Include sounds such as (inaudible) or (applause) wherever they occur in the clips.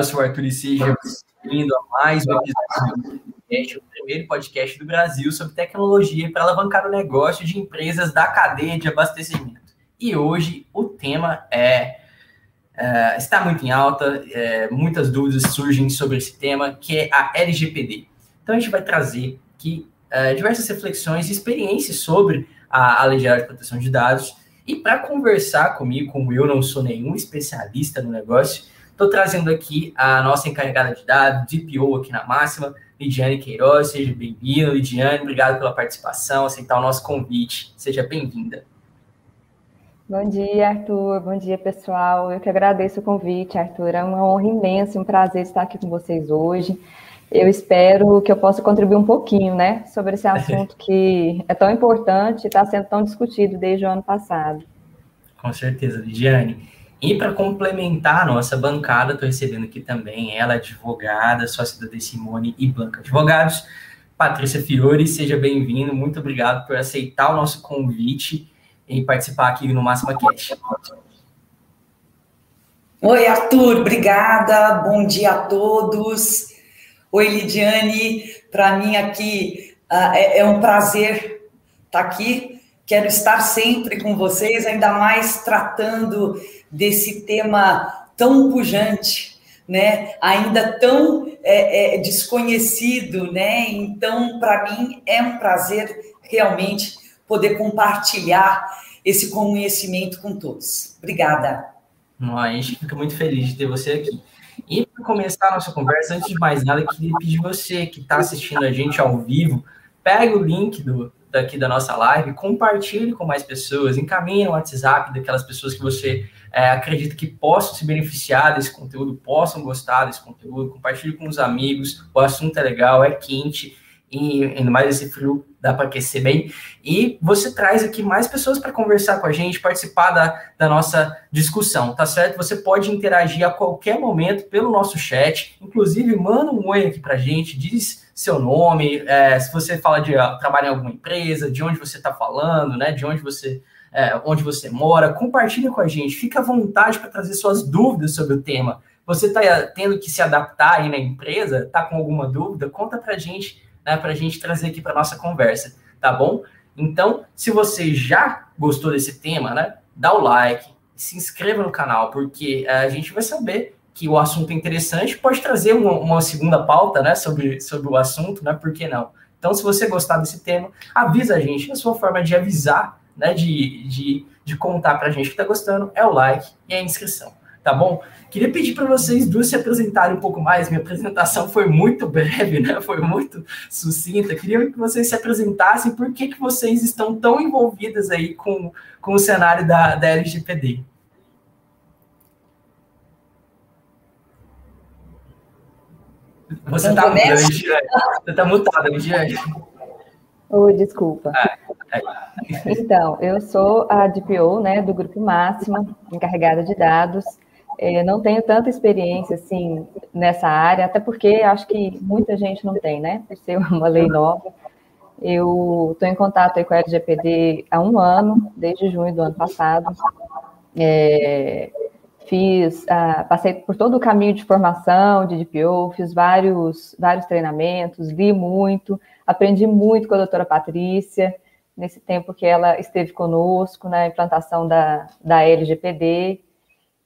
Eu sou o Arthur seja bem-vindo a mais um episódio do o primeiro podcast do Brasil sobre tecnologia para alavancar o negócio de empresas da cadeia de abastecimento. E hoje o tema é, é está muito em alta, é, muitas dúvidas surgem sobre esse tema, que é a LGPD. Então a gente vai trazer aqui é, diversas reflexões e experiências sobre a, a Lei Geral de Proteção de Dados. E para conversar comigo, como eu não sou nenhum especialista no negócio, Estou trazendo aqui a nossa encarregada de dados, DPO aqui na Máxima, Lidiane Queiroz. Seja bem-vinda, Lidiane. Obrigado pela participação, aceitar o nosso convite. Seja bem-vinda. Bom dia, Arthur. Bom dia, pessoal. Eu que agradeço o convite, Arthur. É uma honra imensa, um prazer estar aqui com vocês hoje. Eu espero que eu possa contribuir um pouquinho, né, sobre esse assunto que é tão importante e está sendo tão discutido desde o ano passado. Com certeza, Lidiane. E para complementar a nossa bancada, estou recebendo aqui também ela, advogada, sócia da Simone e Blanca Advogados, Patrícia Fiore, seja bem-vindo, muito obrigado por aceitar o nosso convite e participar aqui no Máxima Cast. Oi, Arthur, obrigada, bom dia a todos. Oi, Lidiane, para mim aqui uh, é, é um prazer estar tá aqui, quero estar sempre com vocês, ainda mais tratando desse tema tão pujante, né? Ainda tão é, é, desconhecido, né? Então, para mim é um prazer realmente poder compartilhar esse conhecimento com todos. Obrigada. A gente fica muito feliz de ter você aqui. E para começar a nossa conversa, antes de mais nada, eu queria pedir você que está assistindo a gente ao vivo, pegue o link do, daqui da nossa live, compartilhe com mais pessoas, encaminhe no WhatsApp daquelas pessoas que você é, acredita que possam se beneficiar desse conteúdo, possam gostar desse conteúdo, compartilhe com os amigos, o assunto é legal, é quente, e ainda mais esse frio dá para aquecer bem. E você traz aqui mais pessoas para conversar com a gente, participar da, da nossa discussão, tá certo? Você pode interagir a qualquer momento pelo nosso chat, inclusive manda um oi aqui para a gente, diz seu nome, é, se você fala de uh, trabalhar em alguma empresa, de onde você está falando, né? De onde você é, onde você mora, compartilha com a gente, fica à vontade para trazer suas dúvidas sobre o tema. Você está tendo que se adaptar aí na empresa, está com alguma dúvida? Conta para a gente né, para a gente trazer aqui para nossa conversa, tá bom? Então, se você já gostou desse tema, né, dá o like, se inscreva no canal, porque eh, a gente vai saber que o assunto é interessante, pode trazer uma, uma, segunda pauta, né, sobre, sobre o assunto, né, por que não? Então, se você gostar desse tema, avisa a gente, a sua forma de avisar, né, de, de, de contar para a gente que está gostando, é o like e a inscrição, tá bom? Queria pedir para vocês duas se apresentarem um pouco mais. Minha apresentação foi muito breve, né? Foi muito sucinta. Queria que vocês se apresentassem. Por que, que vocês estão tão envolvidas aí com, com o cenário da, da LGPD? Você está mutada, Você está mutada, Ligiane. Oi, desculpa. Ah, é. Então, eu sou a DPO, né, do Grupo Máxima, encarregada de dados. É, não tenho tanta experiência assim nessa área, até porque acho que muita gente não tem, né? Por ser uma lei nova. Eu estou em contato com a LGPD há um ano, desde junho do ano passado. É, fiz, ah, passei por todo o caminho de formação de DPO, fiz vários, vários treinamentos, li muito, aprendi muito com a doutora Patrícia, nesse tempo que ela esteve conosco na implantação da, da LGPD.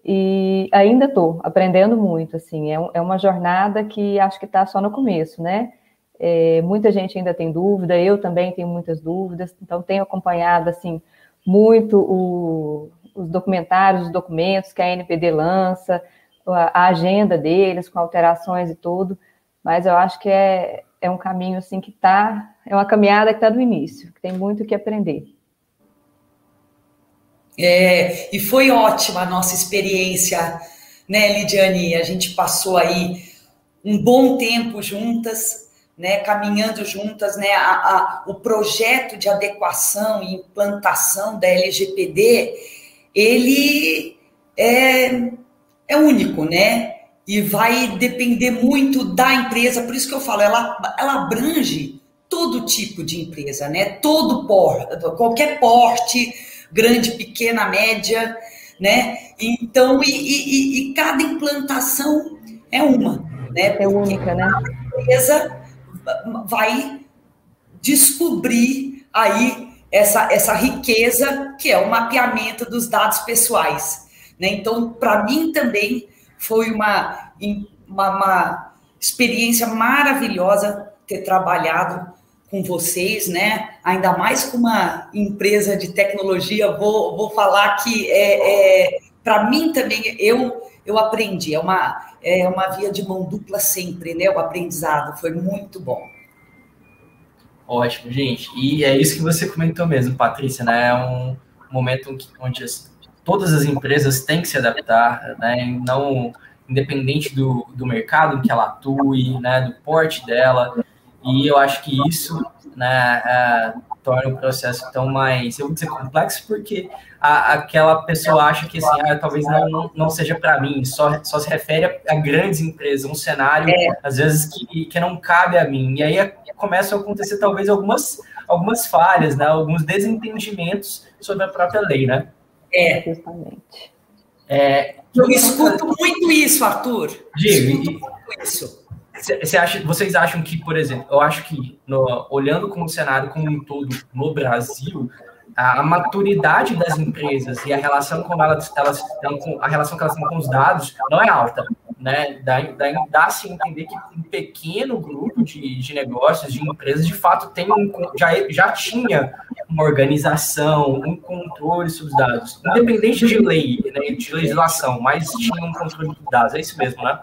E ainda estou aprendendo muito, assim, é, é, uma jornada que acho que está só no começo, né? É, muita gente ainda tem dúvida, eu também tenho muitas dúvidas, então tenho acompanhado, assim, muito o, os documentários, os documentos que a NPD lança, a, a, agenda deles, com alterações e tudo, mas eu acho que é, é um caminho, assim, que está, é uma caminhada que está no início, que tem muito o que aprender. É, e foi ótima a nossa experiência, né, Lidiane? A gente passou aí um bom tempo juntas, né, caminhando juntas, né, a, a, o projeto de adequação e implantação da LGPD, ele é, é único, né? E vai depender muito da empresa, por isso que eu falo, ela, ela abrange todo tipo de empresa, né? Todo porte, qualquer porte, grande, pequena, média, né? Então, e, e, e cada implantação é uma, né? É única, né? A empresa vai descobrir aí essa, essa riqueza que é o mapeamento dos dados pessoais. Né? Então, para mim também foi uma, uma, uma, experiência maravilhosa ter trabalhado com vocês, né? Ainda mais com uma empresa de tecnologia, vou, vou falar que é, é para mim também eu eu aprendi, é uma é uma via de mão dupla sempre, né? O aprendizado foi muito bom. Ótimo, gente. E é isso que você comentou mesmo, Patrícia, né? É um momento onde as, todas as empresas têm que se adaptar, né? Não independente do, do mercado em que ela atue, né? Do porte dela. E eu acho que isso, né? É, torna o processo tão mais, eu vou dizer, complexo, porque a, aquela pessoa acha que assim, ah, talvez não, não seja para mim, só, só se refere a, a, grandes empresas, um cenário, é. às vezes, que, que não cabe a mim. E aí começam a acontecer talvez algumas, algumas falhas, né? alguns desentendimentos sobre a própria lei, né? É, justamente. É, eu escuto muito isso, Arthur. Digo, muito isso. Você acha, vocês acham que, por exemplo, eu acho que no, olhando como o cenário como um todo no Brasil, a, a, maturidade das empresas e a relação como elas, elas com a relação que elas têm com os dados não é alta né, dá, dá, dá se entender que um pequeno grupo de, de negócios, de empresas, de fato tem um, já, já tinha uma organização, um controle sobre os dados, independente de lei, né, de legislação, mas tinha um controle dos dados, é isso mesmo, né?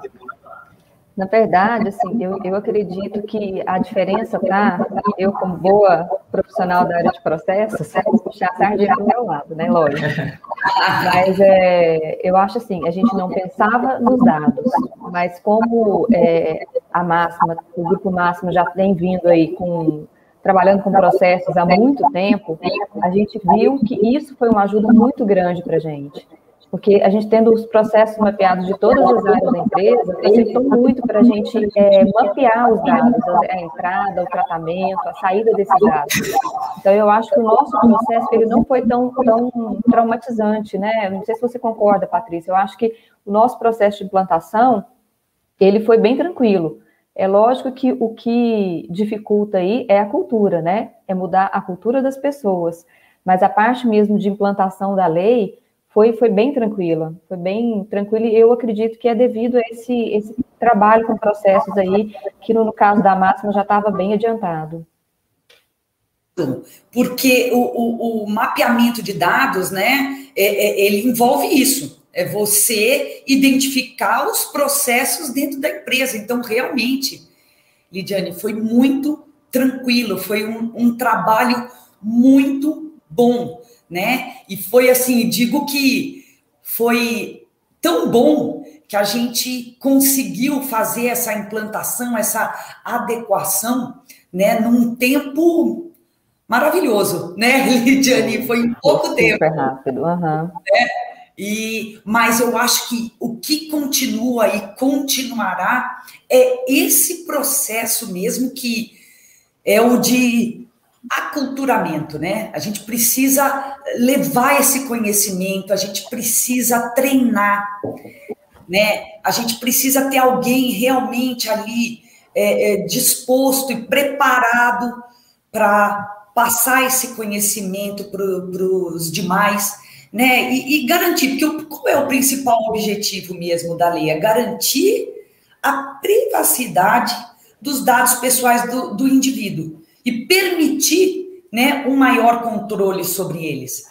Na verdade, assim, eu, eu acredito que a diferença tá, eu como boa profissional da área de processos, puxar a sardinha do meu lado, né, lógico. Mas é, eu acho assim, a gente não pensava nos dados, mas como é, a máxima, o grupo máximo já tem vindo aí com trabalhando com processos há muito tempo, a gente viu que isso foi uma ajuda muito grande para a gente porque a gente tendo os processos mapeados de todas as áreas da empresa, facilitou muito para a gente é, mapear os dados, a entrada, o tratamento, a saída desses dados. Então, eu acho que o nosso processo ele não foi tão, tão traumatizante, né? Não sei se você concorda, Patrícia, eu acho que o nosso processo de implantação, ele foi bem tranquilo. É lógico que o que dificulta aí é a cultura, né? É mudar a cultura das pessoas. Mas a parte mesmo de implantação da lei, foi, foi bem tranquila, foi bem tranquila e eu acredito que é devido a esse, esse trabalho com processos aí, que no, no caso da máxima já estava bem adiantado. Porque o, o, o, mapeamento de dados, né, é, é, ele envolve isso, é você identificar os processos dentro da empresa. Então, realmente, Lidiane, foi muito tranquilo, foi um, um trabalho muito bom né? E foi assim, digo que foi tão bom que a gente conseguiu fazer essa implantação, essa adequação, né, num tempo maravilhoso, né, (laughs) Lidiane? Foi em pouco Super tempo. Super rápido, uhum. né? E, mas eu acho que o que continua e continuará é esse processo mesmo que é o de aculturamento, né? A gente precisa levar esse conhecimento, a gente precisa treinar, né? A gente precisa ter alguém realmente ali é, é, disposto e preparado para passar esse conhecimento para os demais, né? E, e garantir, porque qual é o principal objetivo mesmo da lei? É garantir a privacidade dos dados pessoais do, do indivíduo e permitir né, um maior controle sobre eles.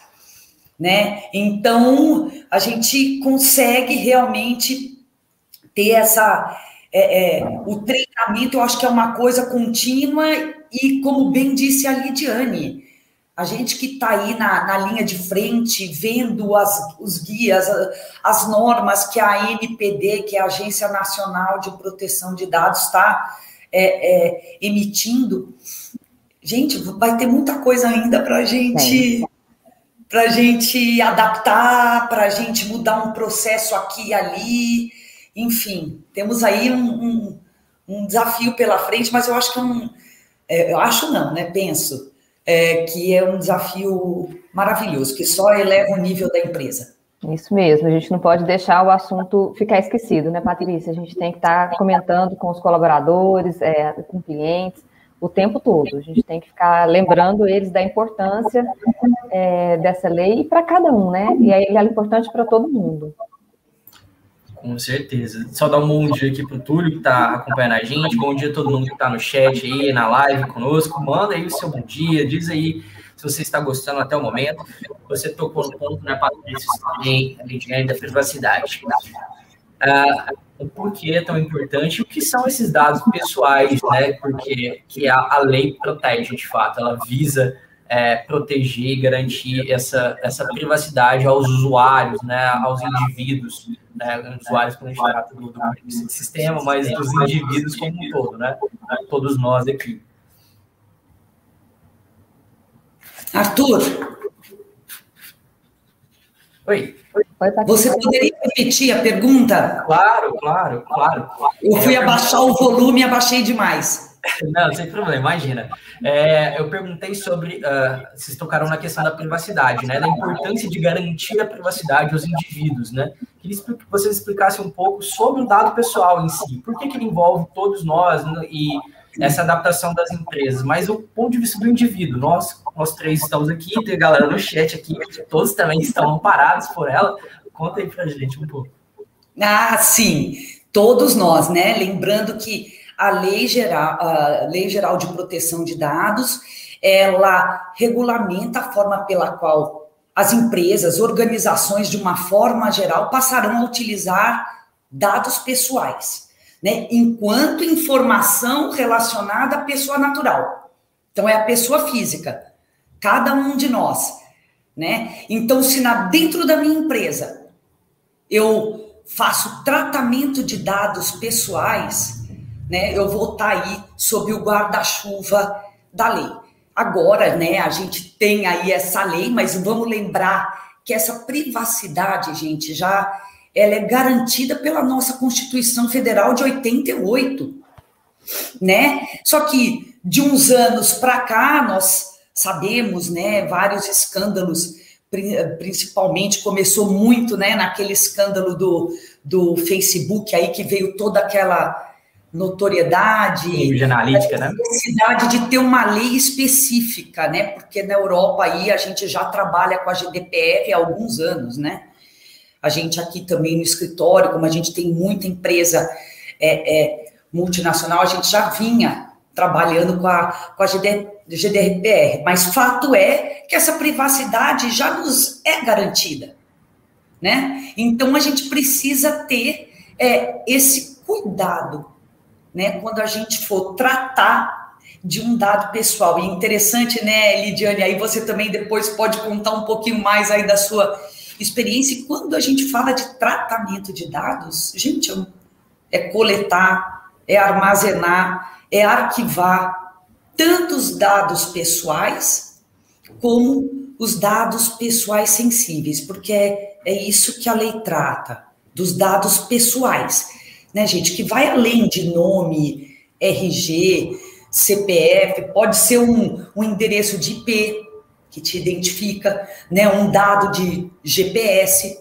Né? Então, a gente consegue realmente ter essa. É, é, o treinamento, eu acho que é uma coisa contínua e, como bem disse a Lidiane, a gente que está aí na, na, linha de frente, vendo as, os guias, as normas que a NPD, que é a Agência Nacional de Proteção de Dados, está é, é, emitindo, gente, vai ter muita coisa ainda para gente, para gente adaptar, para gente mudar um processo aqui e ali, enfim, temos aí um, um, um desafio pela frente, mas eu acho que é um, é, eu acho não, né? Penso é, que é um desafio maravilhoso, que só eleva o nível da empresa. Isso mesmo, a gente não pode deixar o assunto ficar esquecido, né, Patrícia? A gente tem que estar tá comentando com os colaboradores, é, com clientes, o tempo todo. A gente tem que ficar lembrando eles da importância é, dessa lei para cada um, né? E aí ela é importante para todo mundo. Com certeza. Só dar um bom dia aqui para o Túlio, que está acompanhando a gente. Bom dia a todo mundo que está no chat aí, na live conosco. Manda aí o seu bom dia, diz aí se você está gostando até o momento. Você tocou no ponto, né, Patrícia, também, a da privacidade. Ah, o porquê é tão importante, o que são esses dados pessoais, né? Porque que a, a lei protege de fato, ela visa é, proteger e garantir essa, essa privacidade aos usuários, né, aos indivíduos, né, usuários quando a gente trata do, do sistema, mas dos indivíduos como um todo, né, todos nós aqui. Arthur. Oi. Você poderia repetir a pergunta? Claro, claro, claro. Eu fui abaixar o volume e abaixei demais. Não, sem problema, imagina. É, eu perguntei sobre, uh, vocês tocaram na questão da privacidade, né? Da importância de garantir a privacidade aos indivíduos, né? Queria que vocês explicassem um pouco sobre o dado pessoal em si. Por que, que ele envolve todos nós né? e essa adaptação das empresas, mas o ponto de vista do indivíduo. Nós, nós três estamos aqui, tem galera no chat aqui, todos também estão parados por ela. Conta aí pra gente um pouco. Ah, sim, todos nós, né? Lembrando que a Lei Geral, a Lei Geral de Proteção de Dados, ela regulamenta a forma pela qual as empresas, organizações, de uma forma geral, passarão a utilizar dados pessoais né? Enquanto informação relacionada à pessoa natural. Então é a pessoa física, cada um de nós, né? Então se na, dentro da minha empresa eu faço tratamento de dados pessoais, né? Eu vou estar tá aí sob o guarda-chuva da lei. Agora, né, a gente tem aí essa lei, mas vamos lembrar que essa privacidade, gente, já ela é garantida pela nossa Constituição Federal de 88, né? Só que de uns anos para cá nós sabemos, né, vários escândalos, principalmente começou muito, né, naquele escândalo do, do Facebook aí que veio toda aquela notoriedade, de analítica, né? necessidade de ter uma lei específica, né? Porque na Europa aí a gente já trabalha com a GDPR há alguns anos, né? A gente aqui também no escritório, como a gente tem muita empresa é, é, multinacional, a gente já vinha trabalhando com a, com a GD, GDPR, mas fato é que essa privacidade já nos é garantida, né? Então a gente precisa ter é, esse cuidado, né? Quando a gente for tratar de um dado pessoal. E interessante, né, Lidiane? Aí você também depois pode contar um pouquinho mais aí da sua experiência. E quando a gente fala de tratamento de dados, gente, é coletar, é armazenar, é arquivar tantos dados pessoais como os dados pessoais sensíveis, porque é, é isso que a lei trata, dos dados pessoais, né, gente, que vai além de nome, RG, CPF, pode ser um, um endereço de IP, que te identifica, né, um dado de GPS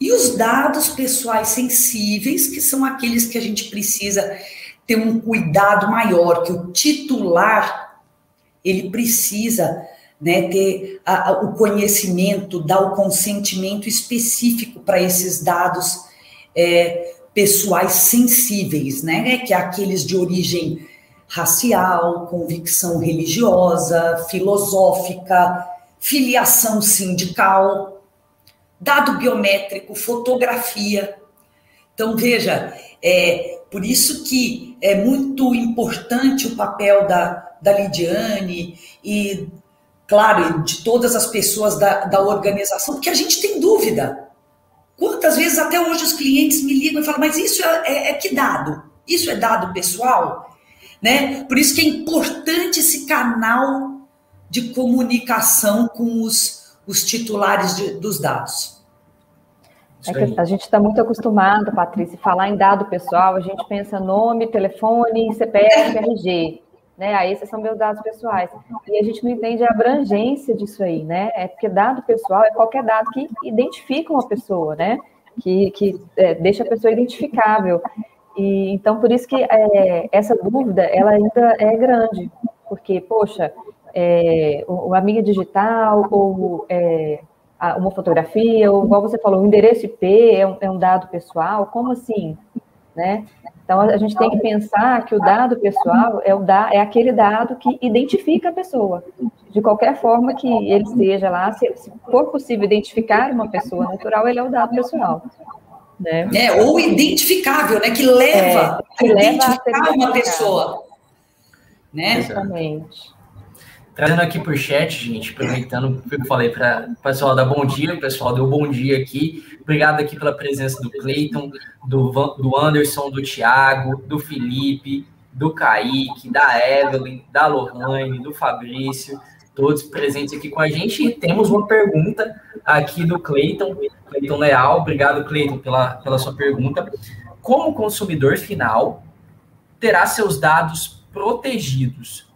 e os dados pessoais sensíveis, que são aqueles que a gente precisa ter um cuidado maior, que o titular ele precisa né, ter a, a, o conhecimento, dar o consentimento específico para esses dados é, pessoais sensíveis, né, que é aqueles de origem racial, convicção religiosa, filosófica, filiação sindical, dado biométrico, fotografia. Então, veja, é por isso que é muito importante o papel da, da Lidiane e, claro, de todas as pessoas da, da organização, porque a gente tem dúvida. Quantas vezes até hoje os clientes me ligam e falam, mas isso é, é, é que dado? Isso é dado pessoal? Né? Por isso que é importante esse canal de comunicação com os, os titulares de, dos dados. É a gente está muito acostumado, Patrícia, falar em dado pessoal, a gente pensa nome, telefone, CPF, RG, né? Aí esses são meus dados pessoais. E a gente não entende a abrangência disso aí, né? É porque dado pessoal é qualquer dado que identifica uma pessoa, né? Que, que é, deixa a pessoa identificável. E, então, por isso que é, essa dúvida, ela ainda é grande, porque, poxa, é, a mídia digital ou é, uma fotografia, ou igual você falou, o endereço IP é um, é um dado pessoal, como assim? Né? Então, a gente tem que pensar que o dado pessoal é, o da, é aquele dado que identifica a pessoa. De qualquer forma que ele seja lá, se, se for possível identificar uma pessoa natural, ele é o dado pessoal. Né? É, ou identificável, né? Que leva, é, que a leva identificar a uma pessoa. Né? Exatamente. Trazendo aqui por chat, gente, aproveitando que eu falei para o pessoal dar bom dia, o pessoal deu bom dia aqui. Obrigado aqui pela presença do Cleiton, do, do Anderson, do Thiago, do Felipe, do Kaique, da Evelyn, da Lohane, do Fabrício, todos presentes aqui com a gente. E temos uma pergunta aqui do Cleiton, Cleiton Leal. Obrigado, Cleiton, pela, pela sua pergunta. Como consumidor final terá seus dados protegidos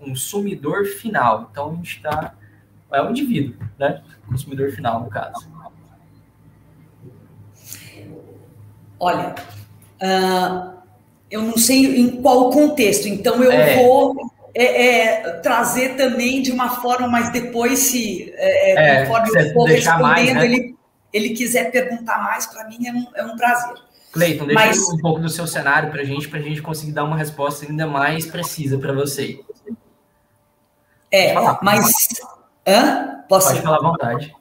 consumidor final. Então a gente está. É o indivíduo, né? Consumidor final, no caso. Olha, uh, eu não sei em qual contexto, então eu é. vou é, é, trazer também de uma forma, mas depois, se é, é, conforme eu for respondendo, mais, né? ele, ele quiser perguntar mais, para mim é um, é um prazer. Cleiton, deixa mas... um pouco do seu cenário para a gente, para a gente conseguir dar uma resposta ainda mais precisa para você. É, mas. Hã? Posso Pode falar à vontade.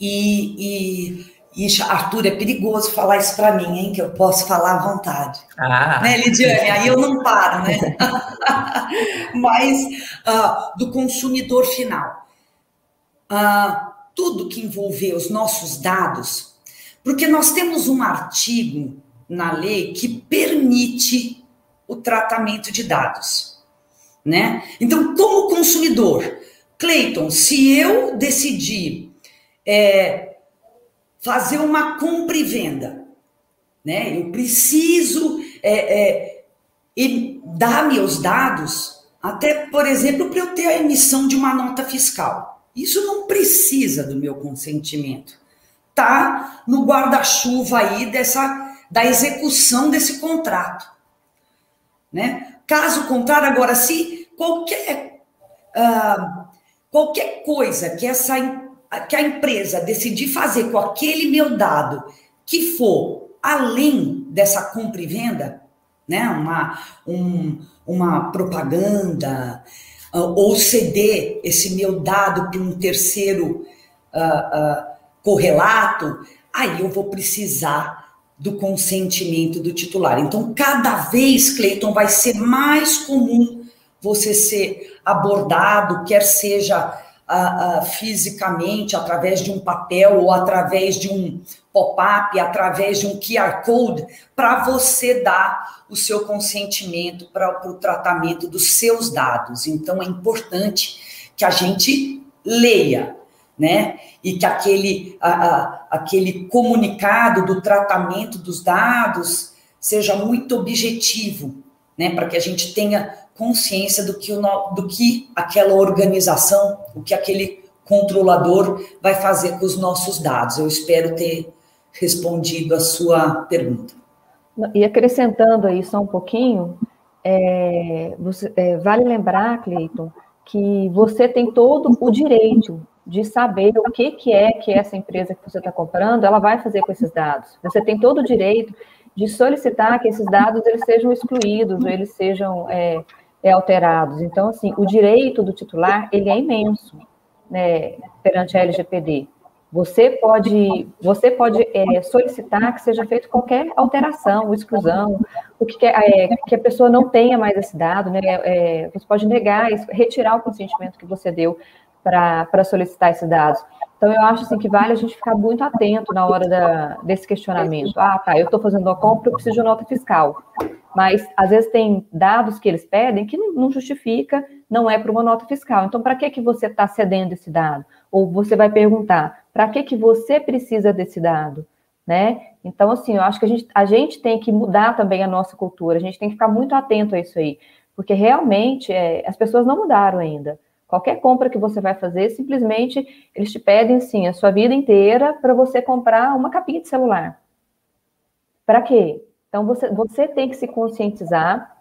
E, e, e, Arthur, é perigoso falar isso para mim, hein? Que eu posso falar à vontade. Ah. Né, Lidiane? Aí eu não paro, né? (laughs) mas uh, do consumidor final. Uh, tudo que envolver os nossos dados, porque nós temos um artigo na lei que permite o tratamento de dados né? Então, como consumidor, Cleiton, se eu decidir é, fazer uma compra e venda, né? Eu preciso é, é, dar meus dados, até, por exemplo, para eu ter a emissão de uma nota fiscal. Isso não precisa do meu consentimento. Tá no guarda-chuva aí dessa da execução desse contrato, né? Caso contrário, agora, se qualquer, uh, qualquer coisa que, essa, que a empresa decidir fazer com aquele meu dado que for além dessa compra e venda, né, uma, um, uma propaganda, uh, ou ceder esse meu dado para um terceiro uh, correlato, aí eu vou precisar do consentimento do titular. Então, cada vez, Cleiton, vai ser mais comum você ser abordado, quer seja uh, uh, fisicamente, através de um papel ou através de um pop-up, através de um QR Code, para você dar o seu consentimento para o tratamento dos seus dados. Então, é importante que a gente leia, né? E que aquele, a, a, aquele comunicado do tratamento dos dados seja muito objetivo, né? Para que a gente tenha consciência do que, o, do que aquela organização, o que aquele controlador vai fazer com os nossos dados. Eu espero ter respondido a sua pergunta. E acrescentando aí só um pouquinho, é, você, é, vale lembrar, Cleiton, que você tem todo o direito de saber o que, que é que essa empresa que você está comprando, ela vai fazer com esses dados. Você tem todo o direito de solicitar que esses dados eles sejam excluídos ou eles sejam é, é, alterados. Então, assim, o direito do titular, ele é imenso né, perante a LGPD. Você pode, você pode é, solicitar que seja feita qualquer alteração, exclusão, o que, é, que a pessoa não tenha mais esse dado, né? É, você pode negar, retirar o consentimento que você deu para solicitar esses dados. Então, eu acho assim, que vale a gente ficar muito atento na hora da, desse questionamento. Ah, tá, eu estou fazendo uma compra, eu preciso de nota fiscal. Mas, às vezes, tem dados que eles pedem que não justifica, não é para uma nota fiscal. Então, para que, que você está cedendo esse dado? Ou você vai perguntar, para que, que você precisa desse dado? Né? Então, assim, eu acho que a gente, a gente tem que mudar também a nossa cultura, a gente tem que ficar muito atento a isso aí. porque realmente é, as pessoas não mudaram ainda. Qualquer compra que você vai fazer, simplesmente eles te pedem assim a sua vida inteira para você comprar uma capinha de celular. Para quê? Então você, você tem que se conscientizar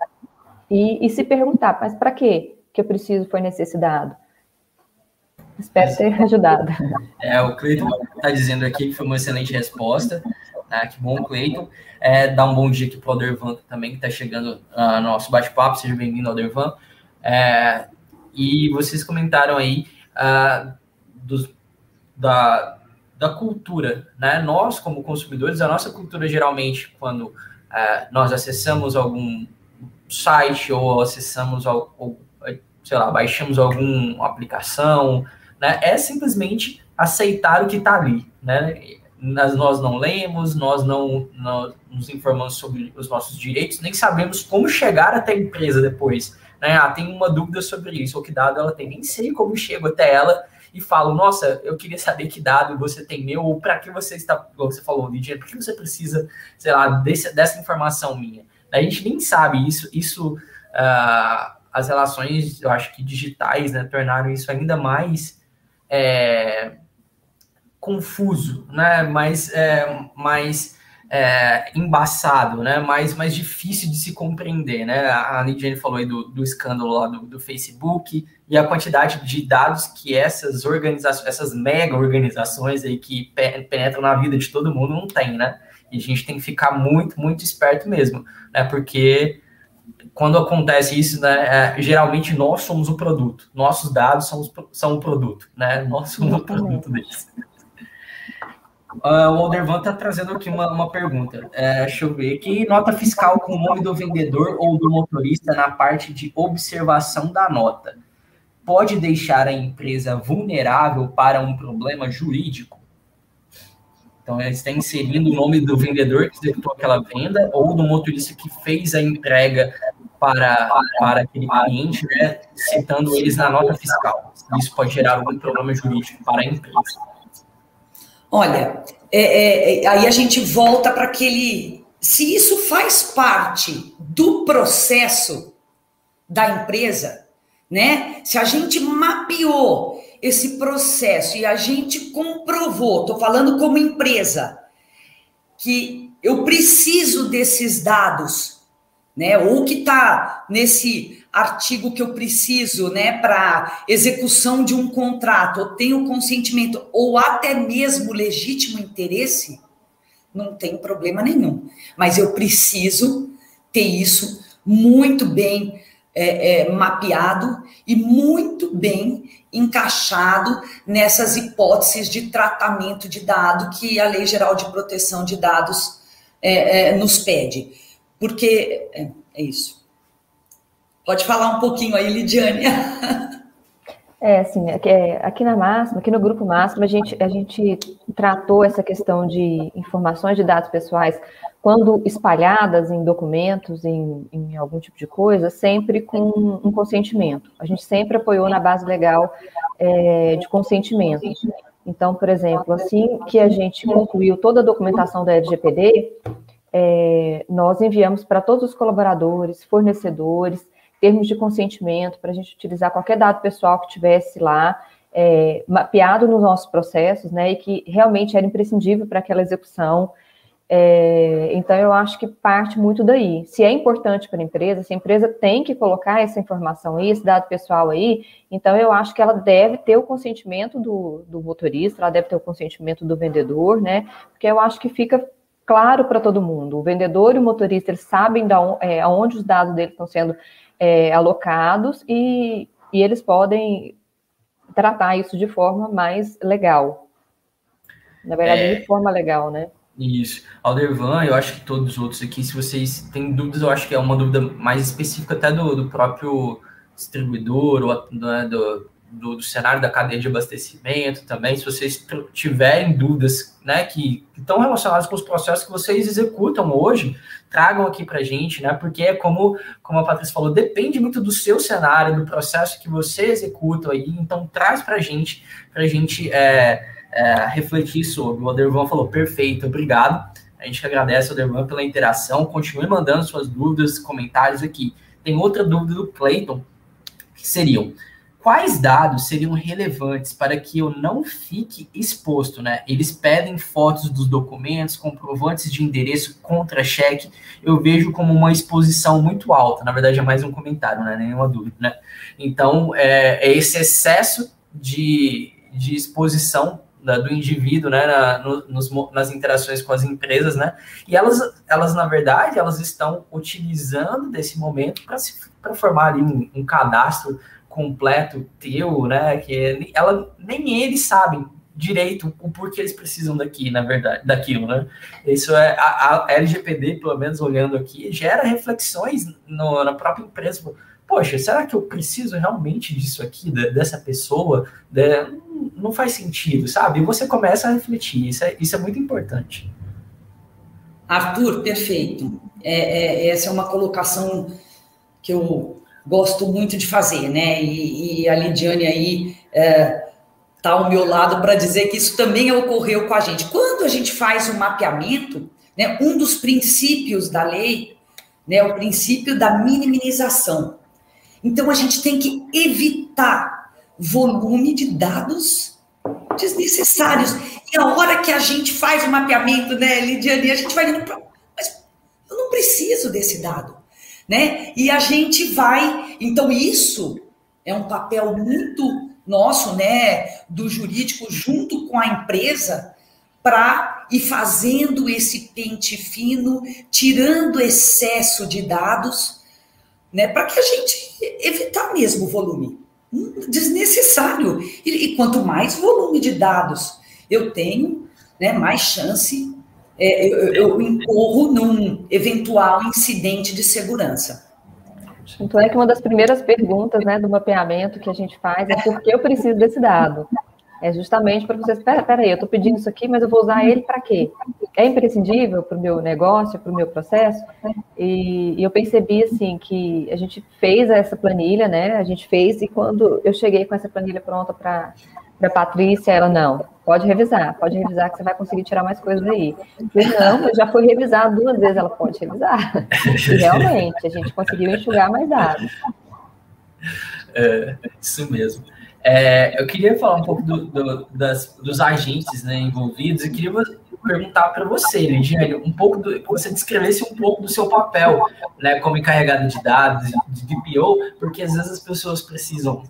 e, e se perguntar, mas para quê que eu preciso fornecer dado? Espero ter ajudado. É, o Cleiton está dizendo aqui que foi uma excelente resposta. Né? Que bom, Cleiton. É, dá um bom dia aqui para o Aldervan também, que está chegando uh, no nosso bate-papo. Seja bem-vindo, Aldervan. É, e vocês comentaram aí uh, dos, da, da cultura, né? Nós, como consumidores, a nossa cultura geralmente, quando uh, nós acessamos algum site ou acessamos, ou, sei lá, baixamos alguma aplicação, né? É simplesmente aceitar o que está ali, né? Nós não lemos, nós não, não nos informamos sobre os nossos direitos, nem sabemos como chegar até a empresa depois. Né? Ah, tem uma dúvida sobre isso, ou que dado ela tem, nem sei como chego até ela e falo, nossa, eu queria saber que dado você tem meu, ou para que você está, como você falou, Lidia, por que você precisa, sei lá, desse, dessa informação minha? A gente nem sabe isso, isso, uh, as relações, eu acho que digitais, né, tornaram isso ainda mais é, confuso, né, mais, é, mais é, embaçado, né? Mais, mais difícil de se compreender, né? A Lidiane falou aí do, do escândalo lá do, do, Facebook e a quantidade de dados que essas organizações, essas mega organizações aí que penetram na vida de todo mundo não tem, né? E a gente tem que ficar muito, muito esperto mesmo, né? Porque quando acontece isso, né, é, geralmente nós somos o produto, nossos dados são, são o produto, né? Nós somos o produto deles. Uh, o Aldervan está trazendo aqui uma, uma pergunta. É, deixa eu ver. Que nota fiscal com o nome do vendedor ou do motorista na parte de observação da nota pode deixar a empresa vulnerável para um problema jurídico? Então, ele está inserindo o nome do vendedor que executou aquela venda ou do motorista que fez a entrega para, para aquele cliente, né, citando eles na nota fiscal. Isso pode gerar algum problema jurídico para a empresa. Olha, é, é, é, aí a gente volta para aquele. Se isso faz parte do processo da empresa, né? Se a gente mapeou esse processo e a gente comprovou, estou falando como empresa, que eu preciso desses dados, né? Ou que está nesse artigo que eu preciso, né, para execução de um contrato, ou tenho consentimento, ou até mesmo legítimo interesse, não tem problema nenhum. Mas eu preciso ter isso muito bem é, é, mapeado e muito bem encaixado nessas hipóteses de tratamento de dado que a Lei Geral de Proteção de Dados é, é nos pede. Porque é, é isso. Pode falar um pouquinho aí, Lidiane. É, assim, aqui, é, aqui na Máxima, aqui no Grupo Máxima, a gente, a gente tratou essa questão de informações de dados pessoais, quando espalhadas em documentos, em, em algum tipo de coisa, sempre com um consentimento. A gente sempre apoiou na base legal é, de consentimento. Então, por exemplo, assim que a gente concluiu toda a documentação da LGPD, é, nós enviamos para todos os colaboradores, fornecedores, termos de consentimento, para a gente utilizar qualquer dado pessoal que tivesse lá, é, mapeado nos nossos processos, né, e que realmente era imprescindível para aquela execução. É, então, eu acho que parte muito daí. Se é importante para a empresa, se a empresa tem que colocar essa informação aí, esse dado pessoal aí, então eu acho que ela deve ter o consentimento do, do motorista, ela deve ter o consentimento do vendedor, né? Porque eu acho que fica claro para todo mundo. O vendedor e o motorista, eles sabem da, é, aonde os dados deles estão sendo é, alocados e, e eles podem tratar isso de forma mais legal. Na verdade, é, de forma legal, né? Isso. Aldervan, eu acho que todos os outros aqui, se vocês têm dúvidas, eu acho que é uma dúvida mais específica até do, do próprio distribuidor ou né, do, do, do, cenário da cadeia de abastecimento também, se vocês tiverem dúvidas né, que, que estão relacionadas com os processos que vocês executam hoje, tragam aqui para a gente, né? Porque é como, como a Patrícia falou, depende muito do seu cenário, do processo que você executa aí, então traz para a gente, para a gente é, é, refletir sobre. O Adervan falou, perfeito, obrigado. A gente agradece, Adervan, pela interação. Continue mandando suas dúvidas, comentários aqui. tem outra dúvida do Clayton, que seriam quais dados seriam relevantes para que eu não fique exposto, né? Eles pedem fotos dos documentos, comprovantes de endereço, contra-cheque. Eu vejo como uma exposição muito alta. Na verdade, é mais um comentário, não é nenhuma dúvida, né? Então, é, é esse excesso de, de exposição da, do indivíduo, né, na, no, nos, nas interações com as empresas, né? E elas, elas na verdade, elas estão utilizando desse momento para formar ali um, um cadastro completo teu, né? Que ela nem eles sabem direito o porquê eles precisam daqui, na verdade, daquilo, né? Isso é a, a LGPD, pelo menos olhando aqui, gera reflexões no, na própria empresa. Poxa, será que eu preciso realmente disso aqui, dessa pessoa? De, não faz sentido, sabe? E você começa a refletir. Isso é, isso é muito importante. Arthur, perfeito. É, é, essa é uma colocação que eu gosto muito de fazer, né? E, e a Lidiane aí é, tá ao meu lado para dizer que isso também ocorreu com a gente. Quando a gente faz o um mapeamento, né, um dos princípios da lei, né, o princípio da minimização. Então a gente tem que evitar volume de dados desnecessários. E a hora que a gente faz o mapeamento, né, Lidiane, a gente vai indo para. Mas eu não preciso desse dado né? E a gente vai. Então, isso é um papel muito nosso, né, do jurídico, junto com a empresa, para ir fazendo esse pente fino, tirando excesso de dados, né, para que a gente evitar mesmo o volume desnecessário. E, e, quanto mais volume de dados eu tenho, né, mais chance é, eu, eu incorro num eventual incidente de segurança. Então é que uma das primeiras perguntas né, do mapeamento que a gente faz é por que eu preciso desse dado? É justamente para vocês, espera aí, eu estou pedindo isso aqui, mas eu vou usar ele para quê? É imprescindível para o meu negócio, para o meu processo? E, e, eu percebi, assim, que a gente fez essa planilha, né? A gente fez, e quando eu cheguei com essa planilha pronta para a Patrícia, ela, não, Pode revisar, pode revisar que você vai conseguir tirar mais coisas aí. Eu, não, já foi revisado duas vezes, ela pode revisar. E realmente, a gente conseguiu enxugar mais dados. É, isso mesmo. É, eu queria falar um pouco do, do, das, dos agentes né, envolvidos. Eu queria perguntar para você, Ligiane, um pouco do, que você descrevesse um pouco do seu papel, né, como encarregado de dados, de DPO, porque às vezes as pessoas precisam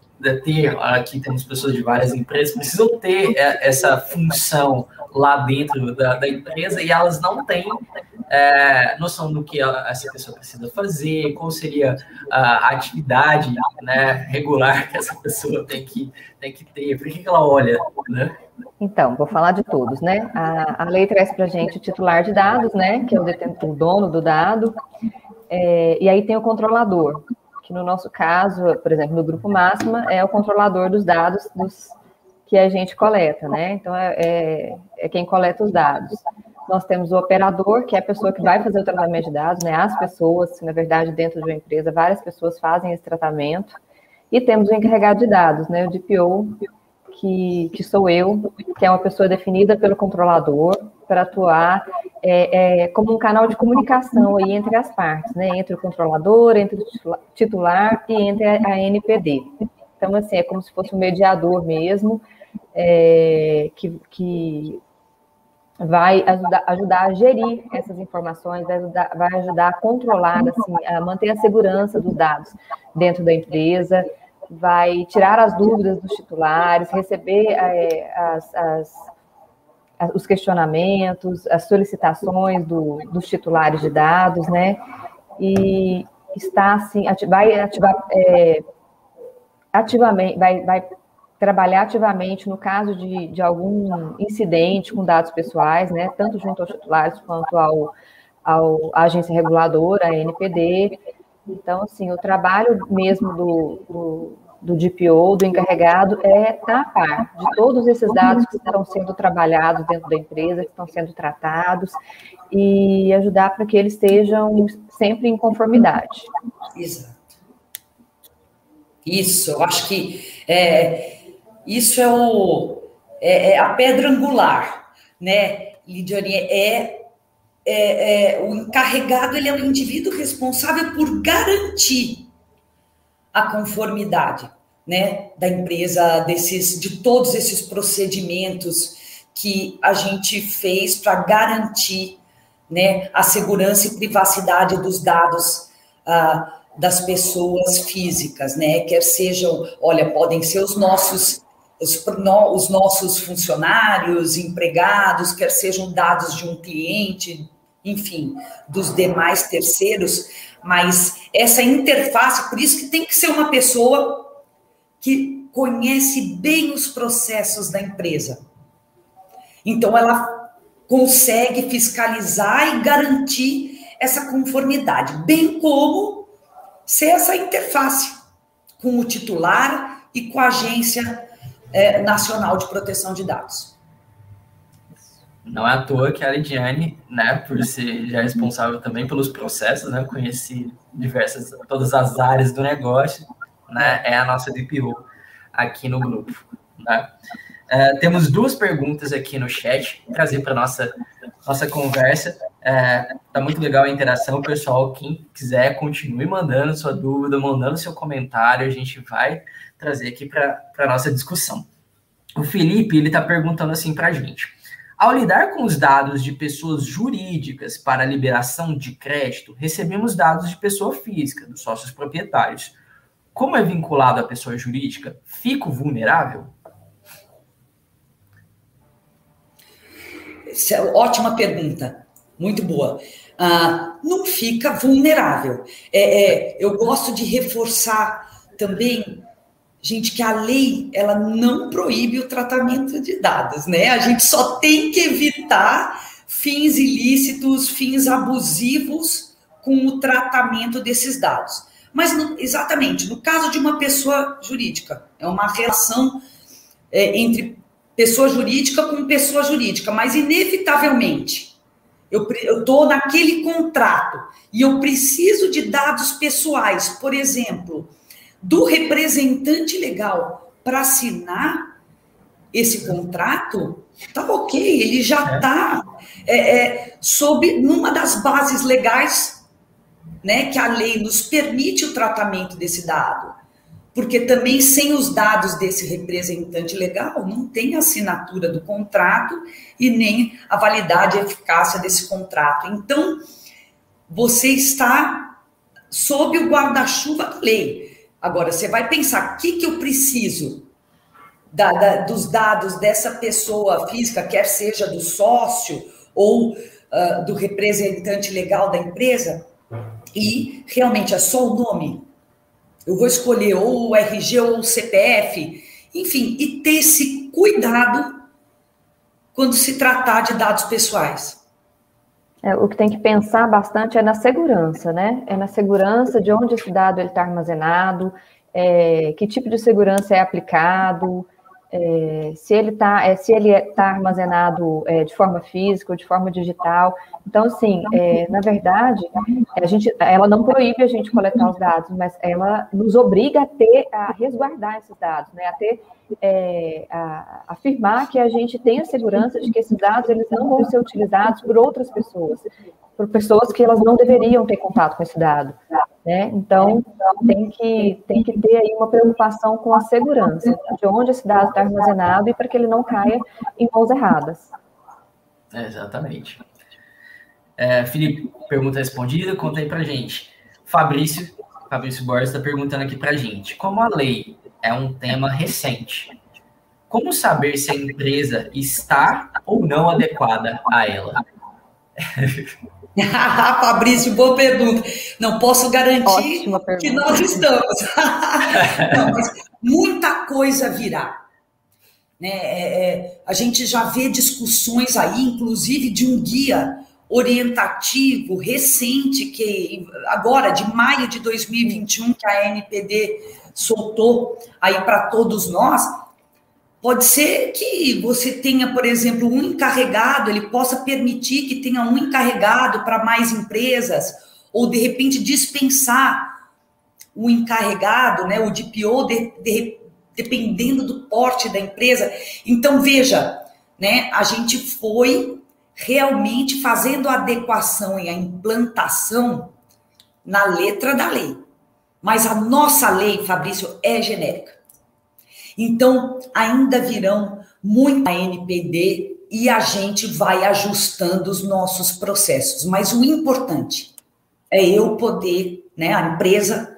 ter, aqui temos pessoas de várias empresas, precisam ter é, essa função lá dentro da, da empresa e elas não têm é, noção do que essa pessoa precisa fazer, qual seria a atividade né, regular que essa pessoa tem que, tem que ter, por que, ela olha, né? Então, vou falar de todos, né? A, a lei traz para gente o titular de dados, né? Que é o detentor, o dono do dado, é, e aí tem o controlador, que no nosso caso, por exemplo, no grupo máxima, é o controlador dos dados dos, que a gente coleta, né? Então, é, é, é, quem coleta os dados. Nós temos o operador, que é a pessoa que vai fazer o tratamento de dados, né? As pessoas, na verdade, dentro de uma empresa, várias pessoas fazem esse tratamento. E temos o encarregado de dados, né? O DPO, que, que sou eu, que é uma pessoa definida pelo controlador para atuar é, é, como um canal de comunicação aí entre as partes, né? Entre o controlador, entre o titular e entre a, NPD. Então, assim, é como se fosse um mediador mesmo, é, que, que vai ajudar, ajudar, a gerir essas informações, vai ajudar, vai ajudar a controlar, assim, a manter a segurança dos dados dentro da empresa, vai tirar as dúvidas dos titulares, receber é, as, as, os questionamentos, as solicitações do, dos titulares de dados, né? E está assim, vai ativar é, ativamente, vai, vai trabalhar ativamente no caso de, de algum incidente com dados pessoais, né? Tanto junto aos titulares quanto ao, ao à agência reguladora, a NPD, então, assim, o trabalho mesmo do, do, do DPO, do encarregado, é estar a par de todos esses dados que estão sendo trabalhados dentro da empresa, que estão sendo tratados, e ajudar para que eles estejam sempre em conformidade. Exato. Isso, eu acho que é, isso é, o, é, é a pedra angular, né, Lidiane? É é, é, o encarregado ele é o indivíduo responsável por garantir a conformidade, né, da empresa, desses, de todos esses procedimentos que a gente fez para garantir, né, a segurança e privacidade dos dados ah, das pessoas físicas, né, quer sejam, olha, podem ser os nossos os, os nossos funcionários, empregados, quer sejam dados de um cliente, enfim, dos demais terceiros, mas essa interface, por isso que tem que ser uma pessoa que conhece bem os processos da empresa. Então, ela consegue fiscalizar e garantir essa conformidade, bem como ser essa interface com o titular e com a agência é, nacional de proteção de dados. Não é à toa que a Lidiane, né, por ser já responsável também pelos processos, né, conheci diversas, todas as áreas do negócio, né, é a nossa DPO aqui no grupo, né. É, temos duas perguntas aqui no chat, trazer para nossa nossa conversa. É, tá muito legal a interação, pessoal. Quem quiser, continue mandando sua dúvida, mandando seu comentário, a gente vai trazer aqui para a nossa discussão. O Felipe, ele está perguntando assim para a gente. Ao lidar com os dados de pessoas jurídicas para liberação de crédito, recebemos dados de pessoa física, dos sócios proprietários. Como é vinculado à pessoa jurídica, fico vulnerável? É ótima pergunta, muito boa. Ah, não fica vulnerável. É, é, eu gosto de reforçar também gente, que a lei ela não proíbe o tratamento de dados, né? A gente só tem que evitar fins ilícitos, fins abusivos com o tratamento desses dados. Mas no, exatamente, no caso de uma pessoa jurídica, é uma relação é, entre pessoa jurídica com pessoa jurídica, mas inevitavelmente eu estou naquele contrato e eu preciso de dados pessoais, por exemplo, do representante legal para assinar esse contrato, tá ok, ele já está é. é, é, sob numa das bases legais, né, que a lei nos permite o tratamento desse dado, porque também sem os dados desse representante legal não tem assinatura do contrato e nem a validade e eficácia desse contrato. Então você está sob o guarda-chuva da lei. Agora, você vai pensar, o que, que eu preciso da, da, dos dados dessa pessoa física, quer seja do sócio ou uh, do representante legal da empresa, e realmente é só o nome. Eu vou escolher ou o RG ou o CPF, enfim, e ter esse cuidado quando se tratar de dados pessoais. É, o que tem que pensar bastante é na segurança, né? É na segurança de onde esse dado está armazenado, é, que tipo de segurança é aplicado, é, se ele está é, se ele está armazenado é, de forma física ou de forma digital. Então, assim, é, na verdade, a gente, ela não proíbe a gente coletar os dados, mas ela nos obriga a ter, a resguardar esses dados, né? A ter, é, a, afirmar que a gente tem a segurança de que esses dados eles não vão ser utilizados por outras pessoas, por pessoas que elas não deveriam ter contato com esse dado. Né? Então, tem que, tem que ter aí uma preocupação com a segurança, de onde esse dado está armazenado e para que ele não caia em mãos erradas. É, exatamente. É, Felipe, pergunta respondida, conta aí para gente. Fabrício, Fabrício Borges está perguntando aqui para gente, como a lei é um tema recente, como saber se a empresa está ou não adequada a ela? (laughs) Fabrício, boa pergunta. Não posso garantir que nós estamos. (laughs) Não, mas muita coisa virá. Né? É, é, a gente já vê discussões aí, inclusive de um guia orientativo recente, que agora, de maio de 2021, que a NPD soltou aí para todos nós, Pode ser que você tenha, por exemplo, um encarregado, ele possa permitir que tenha um encarregado para mais empresas, ou de repente dispensar o encarregado, né, o DPO, de, de, dependendo do porte da empresa. Então, veja, né, a gente foi realmente fazendo a adequação e a implantação na letra da lei. mas a nossa lei, Fabrício, é genérica. Então, ainda virão muita NPD e a gente vai ajustando os nossos processos. Mas o importante é eu poder, né, a empresa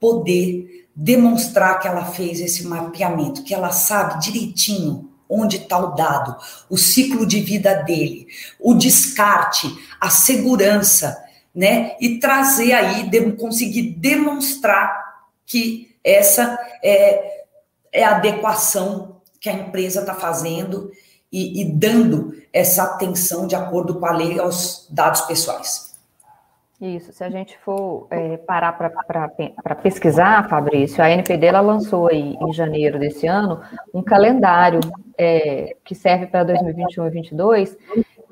poder demonstrar que ela fez esse mapeamento, que ela sabe direitinho onde está o dado, o ciclo de vida dele, o descarte, a segurança, né? E trazer aí, de, conseguir demonstrar que essa é, é a adequação que a empresa está fazendo e, e dando essa atenção de acordo com a lei aos dados pessoais. Isso, se a gente for é, parar para pesquisar, Fabrício, a NPD ela lançou aí em janeiro desse ano um calendário é, que serve para 2021 e 2022,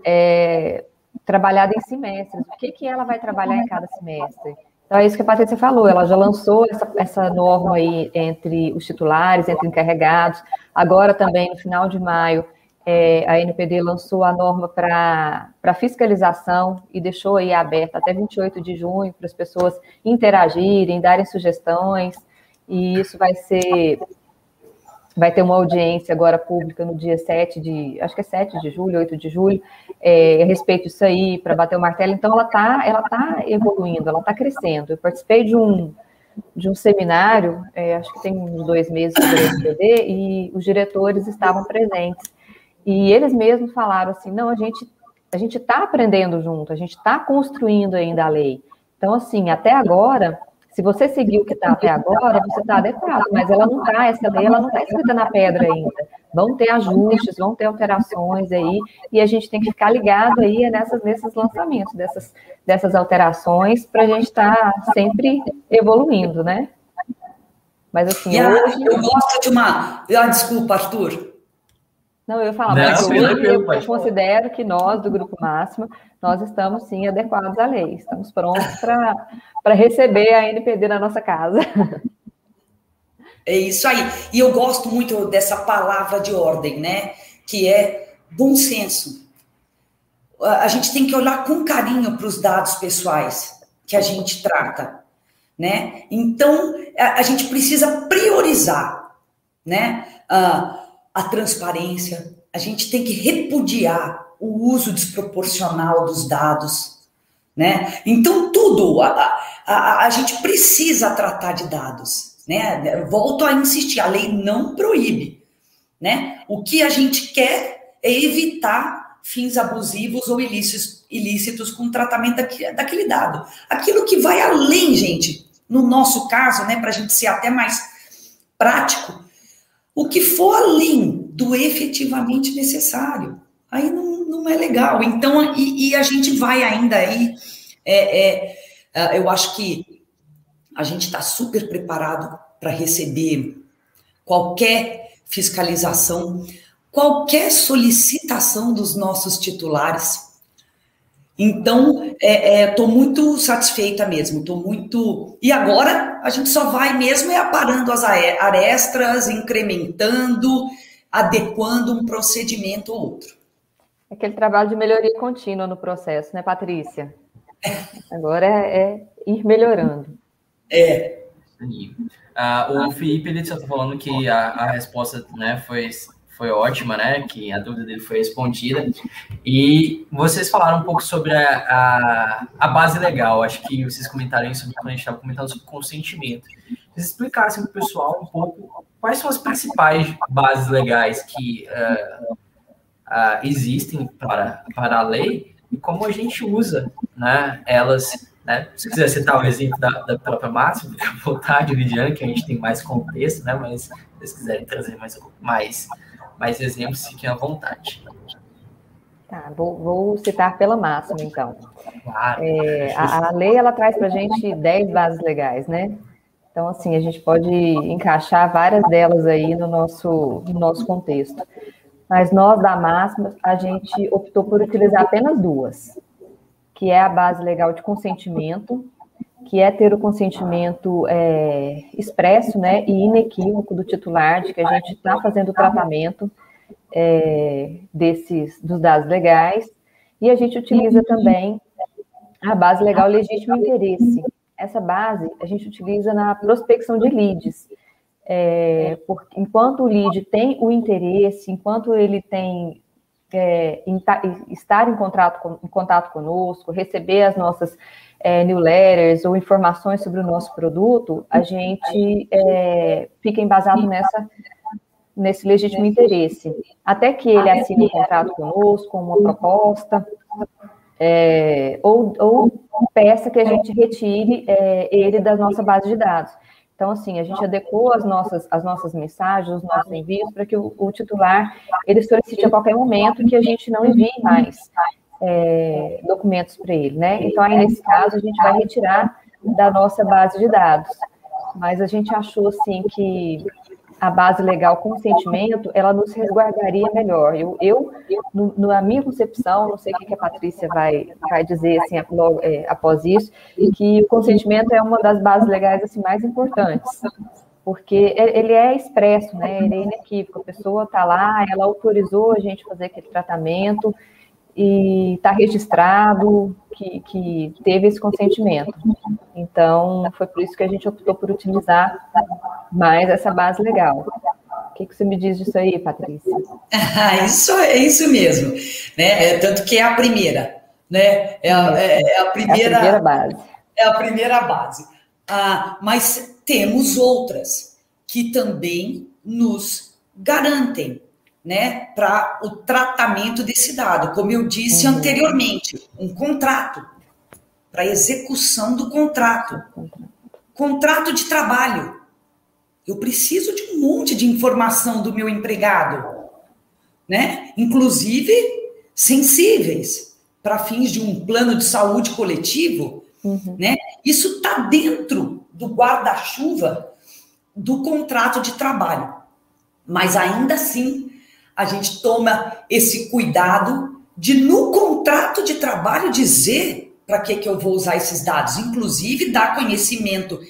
é, trabalhado em semestres. O que, que ela vai trabalhar em cada semestre? Então, é isso que a Patrícia falou, ela já lançou essa, essa norma aí entre os titulares, entre encarregados, agora também no final de maio é, a NPD lançou a norma para fiscalização e deixou aí aberta até 28 de junho para as pessoas interagirem, darem sugestões, e isso vai ser vai ter uma audiência agora pública no dia 7 de, acho que é 7 de julho, 8 de julho, é, a respeito disso aí, para bater o martelo. Então, ela está ela tá evoluindo, ela está crescendo. Eu participei de um, de um seminário, é, acho que tem uns dois meses sobre a NPD, e os diretores estavam presentes. E eles mesmos falaram assim: não, a gente a gente está aprendendo junto, a gente está construindo ainda a lei. Então, assim, até agora, se você seguir o que está até agora, você está adequado, mas ela não está, essa lei, ela não está escrita na pedra ainda. Vão ter ajustes, vão ter alterações aí, e a gente tem que ficar ligado aí nessas, nesses lançamentos, dessas, dessas alterações, para a gente estar tá sempre evoluindo, né? Mas assim, hoje... Eu gosto de uma. Ah, desculpa, Arthur. Não, eu ia falar, não, mas hoje eu, eu considero que nós, do Grupo Máximo, nós estamos sim adequados à lei, estamos prontos para receber a NPD na nossa casa. É isso aí. E eu gosto muito dessa palavra de ordem, né? Que é bom senso. A gente tem que olhar com carinho para os dados pessoais que a gente trata, né? Então, a, gente precisa priorizar, né? Uh, a transparência, a gente tem que repudiar o uso desproporcional dos dados, né? Então, tudo, a, a, a gente precisa tratar de dados, né? Volto a insistir, a lei não proíbe, né? O que a gente quer é evitar fins abusivos ou ilícitos, ilícitos com tratamento daquele, daquele dado. Aquilo que vai além, gente, no nosso caso, né, para a gente ser até mais prático, o que for além do efetivamente necessário. Aí não, não é legal. Então, e, e a gente vai ainda aí. É, é, é eu acho que a gente está super preparado para receber qualquer fiscalização, qualquer solicitação dos nossos titulares então, estou é, é, muito satisfeita mesmo, estou muito. E agora a gente só vai mesmo é aparando as arestas, incrementando, adequando um procedimento ou outro. Aquele trabalho de melhoria contínua no processo, né, Patrícia? É. (laughs) Agora é, é, ir melhorando. É. Uh, o Felipe ele está falando que a, a resposta né, foi foi ótima, né? Que a dúvida dele foi respondida. E vocês falaram um pouco sobre a, a, a base legal. Acho que vocês comentaram sobre quando a gente estava comentando sobre consentimento. Vocês explicassem para o pessoal um pouco quais são as principais bases legais que uh, uh, existem para, para a lei e como a gente usa né, elas. Né? Se quiser citar o exemplo da, da própria Máxima, fica à vontade, Lidiane, que a gente tem mais contexto, né? mas se vocês quiserem trazer mais, mais mais exemplos, fiquem à vontade. Tá, vou, vou citar pela máxima, então. Claro. É, a, a, lei, ela traz para a gente 10 bases legais, né? Então, assim, a gente pode encaixar várias delas aí no nosso, no nosso contexto. Mas nós, da máxima, a gente optou por utilizar apenas duas, que é a base legal de consentimento, que é ter o consentimento é, expresso né, e inequívoco do titular de que a gente está fazendo o tratamento é, desses dos dados legais, e a gente utiliza também a base legal legítimo interesse. essa base a gente utiliza na prospecção de leads. É, porque enquanto o lead tem o interesse, enquanto ele tem é, estar em contato, em contato conosco, receber as nossas é, newsletters ou informações sobre o nosso produto, a gente é, fica embasado nessa, nesse legítimo interesse. Até que ele assine um contrato conosco, uma proposta, é, ou, ou, peça que a gente retire é, ele da nossa base de dados. Então, assim, a gente adequou as nossas, as nossas mensagens, os nossos envios, para que o, o, titular ele solicite a qualquer momento que a gente não envie mais é, documentos para ele, né? Então, aí, nesse caso, a gente vai retirar da nossa base de dados. Mas a gente achou, assim, que a base legal consentimento, ela nos resguardaria melhor. Eu, eu no, na minha concepção, não sei o que a Patrícia vai, vai dizer assim, é, após isso, que o consentimento é uma das bases legais assim, mais importantes, porque ele é expresso, né? ele é inequívoco, a pessoa está lá, ela autorizou a gente fazer aquele tratamento, e está registrado que, que teve esse consentimento. Então, foi por isso que a gente optou por utilizar mais essa base legal. O que, que você me diz disso aí, Patrícia? Ah, (laughs) isso é isso mesmo, né? É, tanto que é a primeira, né? É a, é, é a, primeira, é a primeira base. É a primeira base. Ah, mas temos outras que também nos garantem né, para o tratamento desse dado. Como eu disse uhum. anteriormente, um contrato para execução do contrato. Contrato de trabalho. Eu preciso de um monte de informação do meu empregado, né? Inclusive sensíveis para fins de um plano de saúde coletivo, uhum. né? Isso está dentro do guarda-chuva do contrato de trabalho. Mas ainda assim, a gente toma esse cuidado de, no contrato de trabalho, dizer para que, que eu vou usar esses dados, inclusive dar conhecimento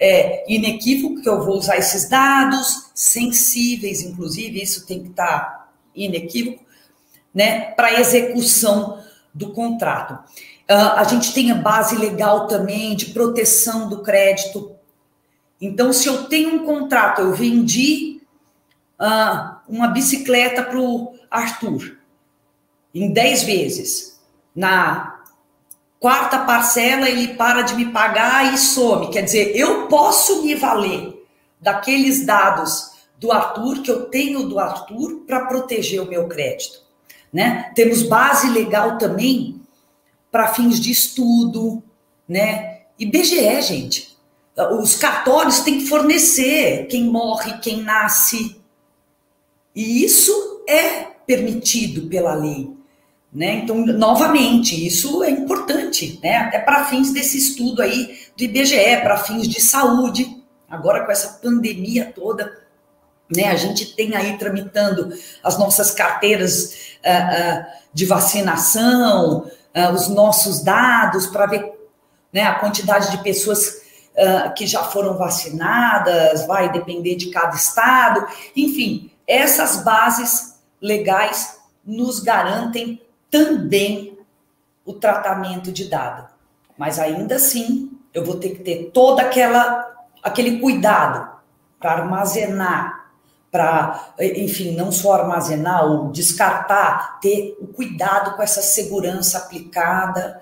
é, inequívoco que eu vou usar esses dados, sensíveis, inclusive, isso tem que estar tá inequívoco, né, para execução do contrato. Uh, a gente tem a base legal também de proteção do crédito. Então, se eu tenho um contrato, eu vendi uh, uma bicicleta para o Arthur em 10 vezes. Na quarta parcela, ele para de me pagar e some. Quer dizer, eu posso me valer daqueles dados do Arthur, que eu tenho do Arthur, para proteger o meu crédito. Né? Temos base legal também para fins de estudo, né? IBGE, gente. Os cartórios têm que fornecer quem morre, quem nasce, e isso é permitido pela lei. Né? Então, novamente, isso é importante, né? até para fins desse estudo aí do IBGE, para fins de saúde. Agora, com essa pandemia toda, né, a gente tem aí tramitando as nossas carteiras uh, uh, de vacinação, uh, os nossos dados, para ver né, a quantidade de pessoas que já foram vacinadas, vai depender de cada estado, enfim, essas bases legais nos garantem também o tratamento de dado. Mas ainda assim, eu vou ter que ter toda aquela aquele cuidado para armazenar, para, enfim, não só armazenar ou descartar, ter o cuidado com essa segurança aplicada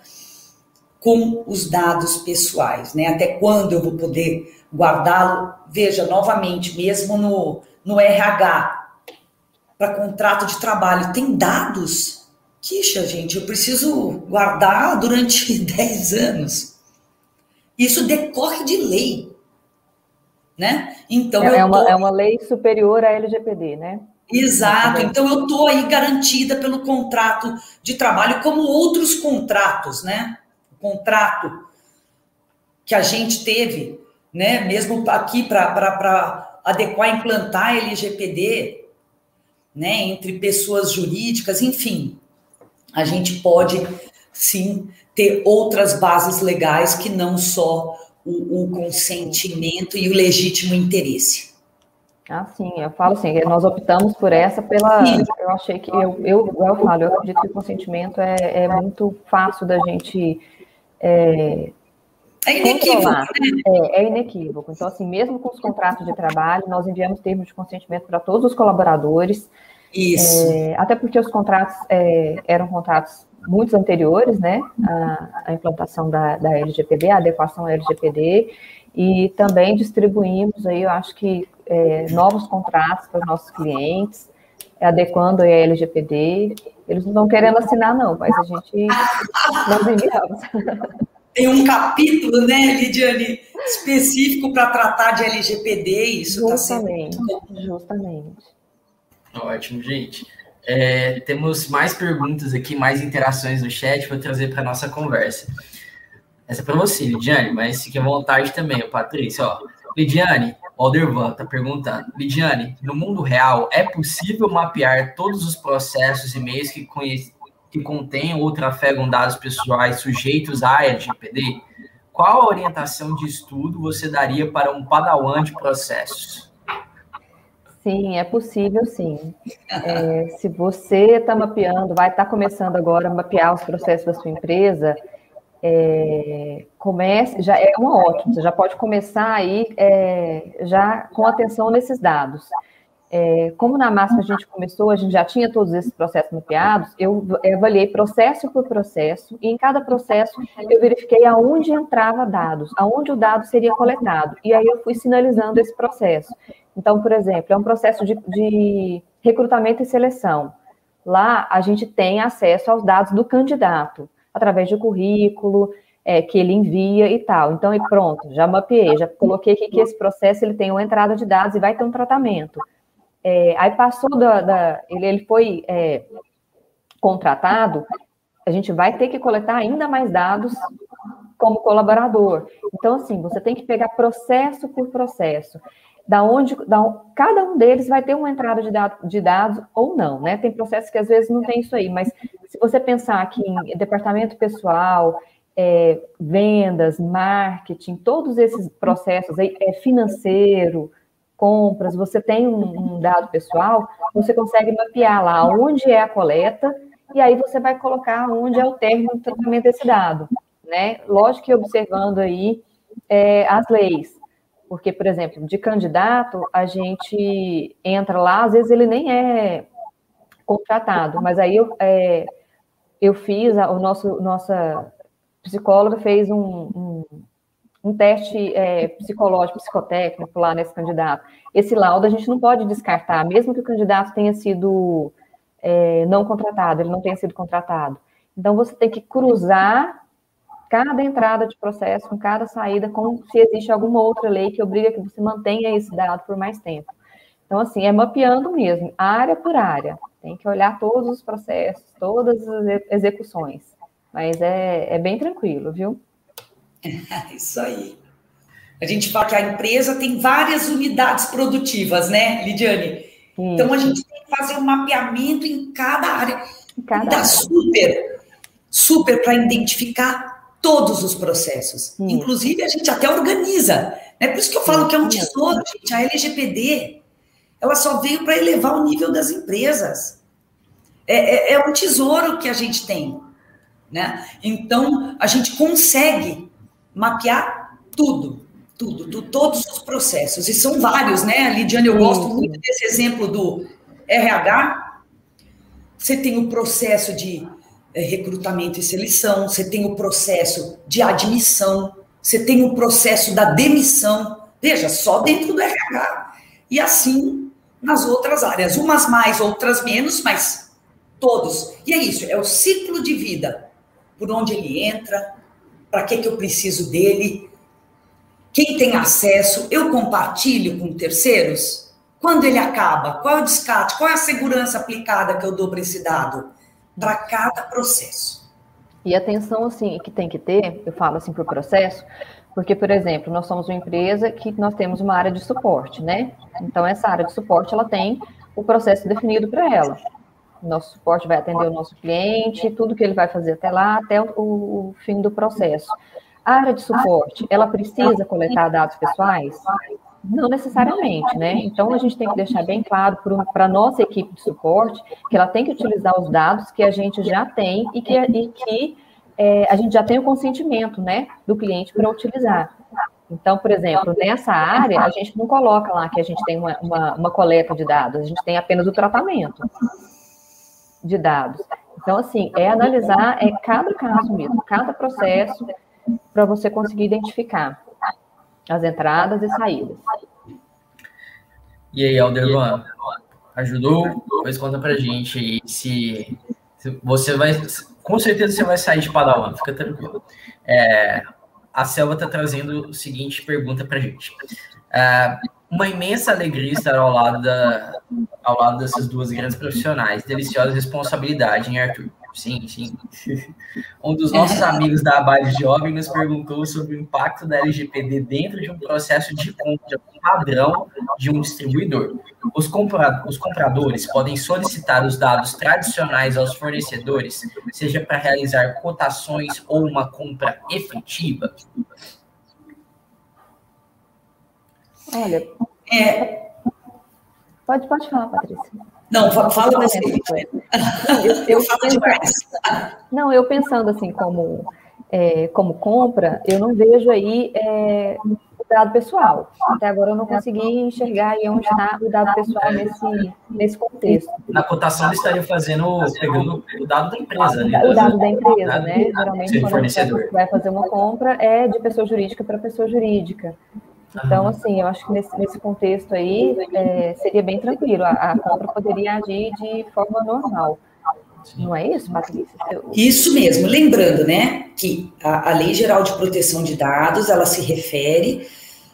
com os dados pessoais, né? Até quando eu vou poder guardá-lo? Veja, novamente, mesmo no no RH para contrato de trabalho tem dados. Quixa, gente, eu preciso guardar durante (laughs) 10 anos. Isso decorre de lei. Né? Então é, é, uma, tô... é uma lei superior à LGPD, né? Exato. Então eu estou aí garantida pelo contrato de trabalho, como outros contratos, né? O contrato que a gente teve, né? Mesmo aqui para adequar, implantar LGPD, né, entre pessoas jurídicas, enfim, a gente pode sim ter outras bases legais que não só o, o consentimento e o legítimo interesse. Ah, sim, eu falo assim, nós optamos por essa pela. Sim. Eu achei que eu, eu, eu falo, eu acredito que o consentimento é, é muito fácil da gente é, é inequívoco. Né? É, é, inequívoco. Então, assim, mesmo com os contratos de trabalho, nós enviamos termos de consentimento para todos os colaboradores. Isso. É, até porque os contratos é, eram contratos muitos anteriores, né? A implantação da, da LGPD, a adequação à LGPD, e também distribuímos aí, eu acho que é, novos contratos para os nossos clientes, adequando a LGPD. Eles não estão querendo assinar, não, mas a gente nós enviamos. (laughs) Tem um capítulo, né, Lidiane, específico para tratar de LGPD, isso está sendo. Justamente. Ótimo, gente. É, temos mais perguntas aqui, mais interações no chat para trazer para nossa conversa. Essa é para você, Lidiane, mas fique à vontade também, Patrícia. Ó. Lidiane, Aldervan está perguntando. Lidiane, no mundo real, é possível mapear todos os processos e meios que, que contenham ou trafegam dados pessoais sujeitos à LGPD? Qual a orientação de estudo você daria para um padawan de processos? Sim, é possível, sim. É, se você está mapeando, vai estar tá começando agora a mapear os processos da sua empresa, é, comece, já é uma ótima, você já pode começar aí é, já com atenção nesses dados. É, como na máxima a gente começou, a gente já tinha todos esses processos mapeados, eu avaliei processo por processo, e em cada processo eu verifiquei aonde entrava dados, aonde o dado seria coletado, e aí eu fui sinalizando esse processo. Então, por exemplo, é um processo de, de recrutamento e seleção. Lá a gente tem acesso aos dados do candidato, através de currículo, é, que ele envia e tal. Então, e pronto, já mapeei, já coloquei aqui que esse processo ele tem uma entrada de dados e vai ter um tratamento. É, aí passou da, da ele, ele foi é, contratado, a gente vai ter que coletar ainda mais dados como colaborador. Então, assim, você tem que pegar processo por processo. Da onde, da, cada um deles vai ter uma entrada de, dado, de dados ou não, né? Tem processos que às vezes não tem isso aí, mas se você pensar aqui em departamento pessoal, é, vendas, marketing, todos esses processos aí, é financeiro, compras, você tem um, um, dado pessoal, você consegue mapear lá onde é a coleta e aí você vai colocar onde é o termo do tratamento desse dado, né? Lógico que observando aí é, as leis, porque, por exemplo, de candidato, a gente entra lá, às vezes ele nem é contratado, mas aí eu, é, eu fiz, a, o nosso, nossa psicóloga fez um, um um teste é, psicológico, psicotécnico lá nesse candidato. Esse laudo a gente não pode descartar, mesmo que o candidato tenha sido é, não contratado, ele não tenha sido contratado. Então, você tem que cruzar cada entrada de processo com cada saída, com se existe alguma outra lei que obriga que você mantenha esse dado por mais tempo. Então, assim, é mapeando mesmo, área por área. Tem que olhar todos os processos, todas as execuções. Mas é, é bem tranquilo, viu? (laughs) Isso aí. A gente fala que a empresa tem várias unidades produtivas, né, Lidiane? Hum. Então a gente tem que fazer um mapeamento em cada área. Em cada área. super, super para identificar todos os processos. Hum. Inclusive, a gente até organiza. É por isso que eu falo que é um tesouro, gente. A LGPD, ela só veio para elevar o nível das empresas. É, é, é um tesouro que a gente tem. Né? Então, a gente consegue mapear tudo, tudo, do, todos os processos. E são vários, né, Lidiane? Eu gosto muito desse exemplo do RH. Você tem o processo de é, recrutamento e seleção, você tem o processo de admissão, você tem o processo da demissão. Veja, só dentro do RH. E assim nas outras áreas, umas mais, outras menos, mas todos. E é isso, é o ciclo de vida, por onde ele entra, para que, que eu preciso dele? Quem tem acesso? Eu compartilho com terceiros? Quando ele acaba? Qual é o descarte? Qual é a segurança aplicada que eu dou para esse dado? Para cada processo. E atenção, assim, que tem que ter, eu falo assim para o processo, porque, por exemplo, nós somos uma empresa que nós temos uma área de suporte, né? Então, essa área de suporte, ela tem o processo definido para ela nosso suporte vai atender o nosso cliente, tudo que ele vai fazer até lá, até o, o fim do processo. A área de suporte, ela precisa coletar dados pessoais? Não necessariamente, né? Então a gente tem que deixar bem claro para a nossa equipe de suporte que ela tem que utilizar os dados que a gente já tem e que, e que é, a gente já tem o consentimento né, do cliente para utilizar. Então, por exemplo, nessa área, a gente não coloca lá que a gente tem uma, uma, uma coleta de dados, a gente tem apenas o tratamento de dados. Então, assim, é analisar é cada caso mesmo, cada processo, para você conseguir identificar as entradas e saídas. E aí, Aldervan, ajudou? Depois conta pra gente aí se, se, você vai. Com certeza você vai sair de Padawan, fica tranquilo. É, a Selva está trazendo o seguinte pergunta pra gente. É, uma imensa alegria estar ao lado, da, ao lado dessas duas grandes profissionais. Deliciosa responsabilidade, hein, Arthur? Sim, sim. (laughs) Um dos nossos amigos da Abade Jovem nos perguntou sobre o impacto da LGPD dentro de um processo de compra padrão de um distribuidor. Os, compra os compradores podem solicitar os dados tradicionais aos fornecedores, seja para realizar cotações ou uma compra efetiva? Olha, é... pode, pode falar, Patrícia. Não, fala desse eu, eu, (laughs) eu falo demais. Não, eu pensando assim, como, é, como compra, eu não vejo aí é, o dado pessoal. Até agora eu não consegui enxergar aí onde está o dado pessoal nesse, nesse contexto. Na cotação eles estariam fazendo, pegando o dado da empresa. Né? O dado da empresa, né? Geralmente, quando você vai fazer uma compra, é de pessoa jurídica para pessoa jurídica. Então, assim, eu acho que nesse, nesse contexto aí é, seria bem tranquilo, a, a, compra poderia agir de forma normal. Não é isso, Patrícia? Isso mesmo. Lembrando, né, que a, a Lei Geral de Proteção de Dados, ela se refere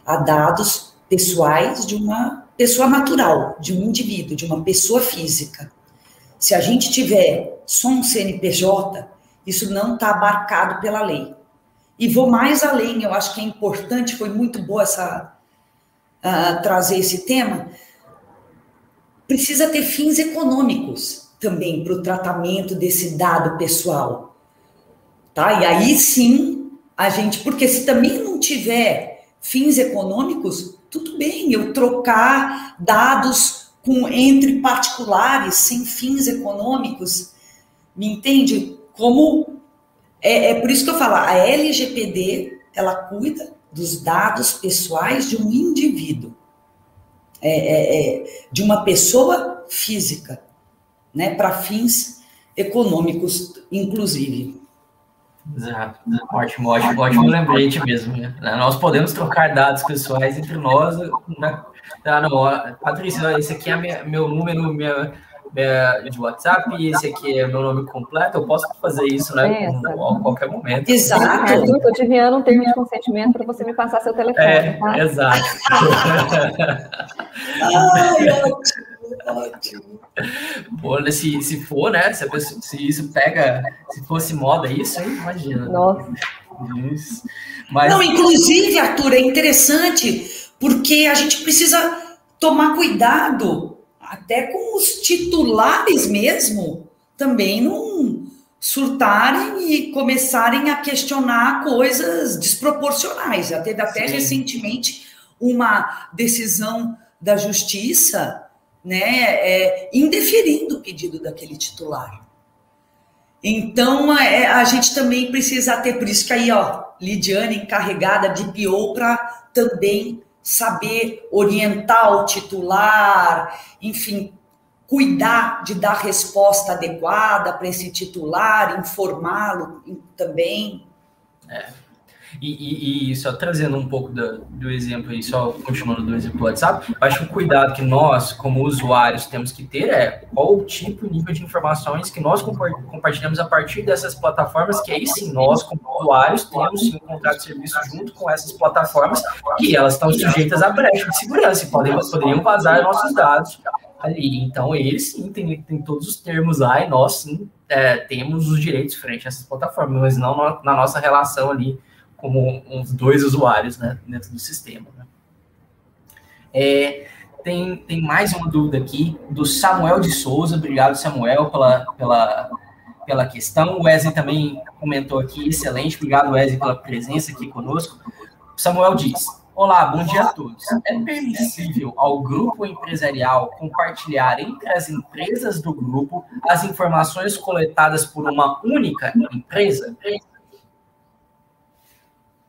a dados pessoais de uma pessoa natural, de um indivíduo, de uma pessoa física. Se a gente tiver só um CNPJ, isso não está abarcado pela lei. E vou mais além, eu acho que é importante, foi muito boa essa uh, trazer esse tema. Precisa ter fins econômicos também para o tratamento desse dado pessoal. Tá? E aí sim, a gente, porque se também não tiver fins econômicos, tudo bem, eu trocar dados com entre particulares sem fins econômicos, me entende? Como é, é por isso que eu falo, a LGPD, ela cuida dos dados pessoais de um indivíduo, é, é, é de uma pessoa física, né, para fins econômicos, inclusive. Exato. Ótimo, ótimo, ótimo lembrete mesmo. Né? Nós podemos trocar dados pessoais entre nós. Né? Ah, não, Patrícia, esse aqui é minha, meu número, minha, é, de WhatsApp, esse aqui é meu nome completo, eu posso fazer isso, né? a qualquer momento. Exato. Eu estou te enviando um termo de consentimento para você me passar seu telefone. É, tá? exato. Ai, ótimo, ótimo. Pô, se, se for, né? Se, pessoa, se isso pega, se fosse moda isso, hein? imagina. Nossa. Isso. Mas... Não, inclusive, Arthur, é interessante porque a gente precisa tomar cuidado até com os titulares mesmo, também não surtarem e começarem a questionar coisas desproporcionais. Já teve até Sim. recentemente uma decisão da justiça, né, é, indeferindo o pedido daquele titular. Então, é, a gente também precisa ter, por isso que aí, ó, Lidiane encarregada de PO para também saber orientar o titular, enfim, cuidar de dar resposta adequada para esse titular, informá-lo também. É. E, e, e, só trazendo um pouco do, do exemplo aí, só continuando do exemplo do WhatsApp, acho que o cuidado que nós, como usuários, temos que ter é qual o tipo, nível de informações que nós compartilhamos a partir dessas plataformas, que aí sim, nós, como usuários, temos sim um contrato de serviço junto com essas plataformas, que elas estão sujeitas a brecha de segurança e podem, poderiam vazar nossos dados ali. Então, eles sim têm todos os termos lá e nós sim é, temos os direitos frente a essas plataformas, mas não na, na nossa relação ali como uns dois usuários né, dentro do sistema. Né? É, tem, tem mais uma dúvida aqui do Samuel de Souza. Obrigado, Samuel, pela, pela, pela questão. O Wesley também comentou aqui. Excelente. Obrigado, Wesley, pela presença aqui conosco. Samuel diz: Olá, bom dia a todos. É permissível ao grupo empresarial compartilhar entre as empresas do grupo as informações coletadas por uma única empresa?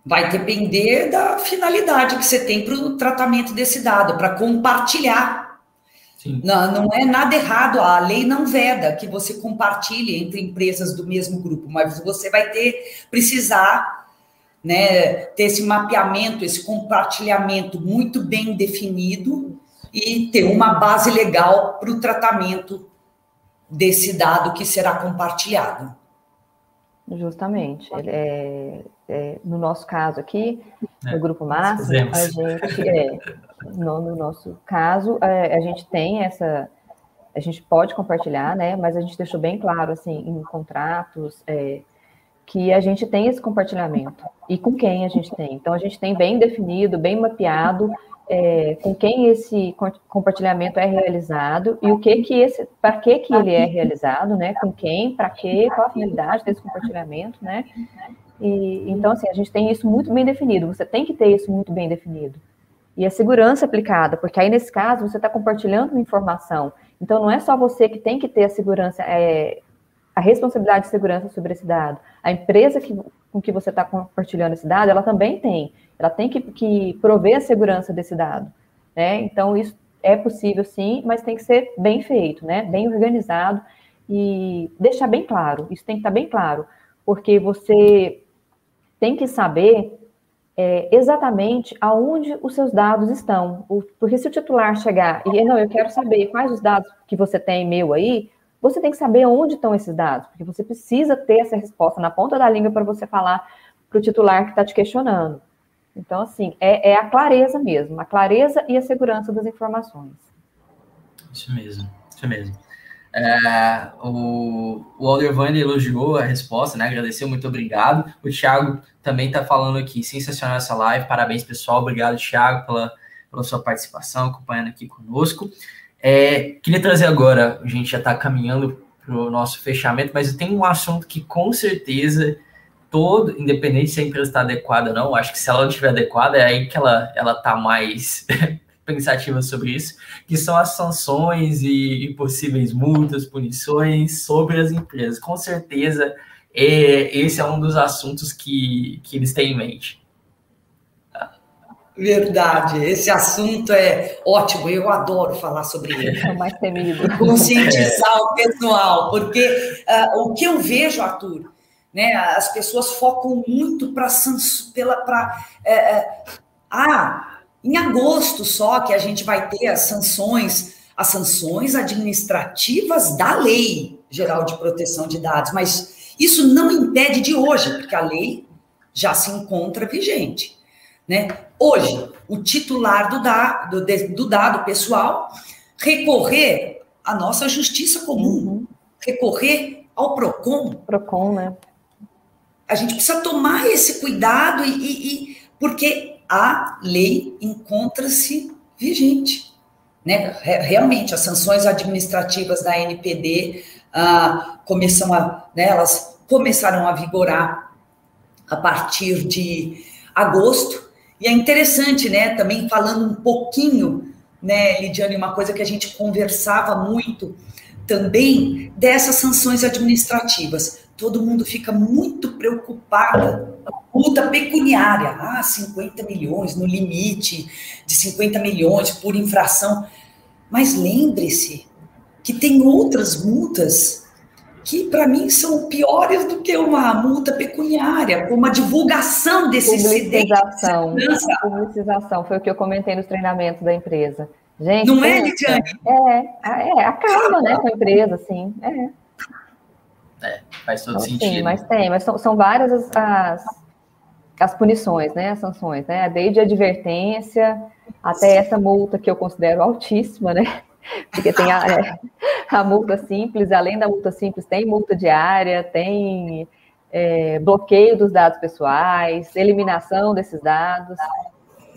Vai depender da finalidade que você tem para o tratamento desse dado, para compartilhar. Não, não é nada errado, a lei não veda que você compartilhe entre empresas do mesmo grupo, mas você vai ter, precisar né, ter esse mapeamento, esse compartilhamento muito bem definido e ter uma base legal para o tratamento desse dado que será compartilhado. Justamente. É, é, no nosso caso aqui, é, no Grupo Massa, a gente, é, no, no, nosso caso, é, a gente tem essa, a gente pode compartilhar, né, mas a gente deixou bem claro, assim, em contratos, é, que a gente tem esse compartilhamento e com quem a gente tem. Então, a gente tem bem definido, bem mapeado é, com quem esse compartilhamento é realizado e o que que esse, para que que ele é realizado, né? Com quem, para quê, qual a finalidade desse compartilhamento, né? E, então, assim, a gente tem isso muito bem definido. Você tem que ter isso muito bem definido. E a segurança aplicada, porque aí nesse caso você está compartilhando uma informação. Então, não é só você que tem que ter a segurança, é, a responsabilidade de segurança sobre esse dado. A empresa que, com que você está compartilhando esse dado, ela também tem. Ela tem que, que prover a segurança desse dado. Né? Então, isso é possível sim, mas tem que ser bem feito, né? bem organizado e deixar bem claro. Isso tem que estar bem claro, porque você tem que saber é, exatamente aonde os seus dados estão. Porque se o titular chegar e não, eu quero saber quais os dados que você tem meu aí, você tem que saber onde estão esses dados, porque você precisa ter essa resposta na ponta da língua para você falar para o titular que está te questionando. Então, assim, é, é, a clareza mesmo, a clareza e a segurança das informações. Isso mesmo, isso mesmo. É, o, o Aldervani elogiou a resposta, né? Agradeceu, muito obrigado. O Thiago também está falando aqui, sensacional essa live. Parabéns, pessoal. Obrigado, Thiago, pela, pela sua participação, acompanhando aqui conosco. É, queria trazer agora, a gente já está caminhando para o nosso fechamento, mas tenho um assunto que com certeza todo, independente se a empresa está adequada ou não, acho que se ela não estiver adequada, é aí que ela ela está mais (laughs) pensativa sobre isso, que são as sanções e, e, possíveis multas, punições sobre as empresas. Com certeza, é, esse é um dos assuntos que, que eles têm em mente. Verdade, esse assunto é ótimo, eu adoro falar sobre ele. É mais temido. Conscientizar o pessoal, porque uh, o que eu vejo, Arthur, né, as pessoas focam muito para pela para é, é, ah, em agosto só que a gente vai ter as sanções, as sanções administrativas da Lei Geral de Proteção de Dados, mas isso não impede de hoje, porque a lei já se encontra vigente. Né? Hoje, o titular do, da, do, do dado pessoal recorrer à nossa justiça comum, uhum. recorrer ao PROCON. PROCON, né? A gente precisa tomar esse cuidado e, e, e porque a lei encontra-se vigente. Né? Realmente, as sanções administrativas da NPD ah, começam a, né, elas começaram a vigorar a partir de agosto, e é interessante, né, também falando um pouquinho, né, Lidiane, uma coisa que a gente conversava muito também dessas sanções administrativas. Todo mundo fica muito preocupado com multa pecuniária. Ah, 50 milhões no limite de 50 milhões por infração. Mas lembre-se que tem outras multas que para mim são piores do que uma multa pecuniária, como a divulgação desse publicização, incidente. De publicização, foi o que eu comentei nos treinamentos da empresa. Gente, não é, Lidiane? É, é, acaba, né, com a empresa, assim, é. Faz todo então, sentido. Sim, mas tem, mas são, são várias as, as, as, punições, né, as sanções, né, desde a advertência até essa multa que eu considero altíssima, né, (laughs) porque tem a, é, a, multa simples, além da multa simples, tem multa diária, tem é, bloqueio dos dados pessoais, eliminação desses dados.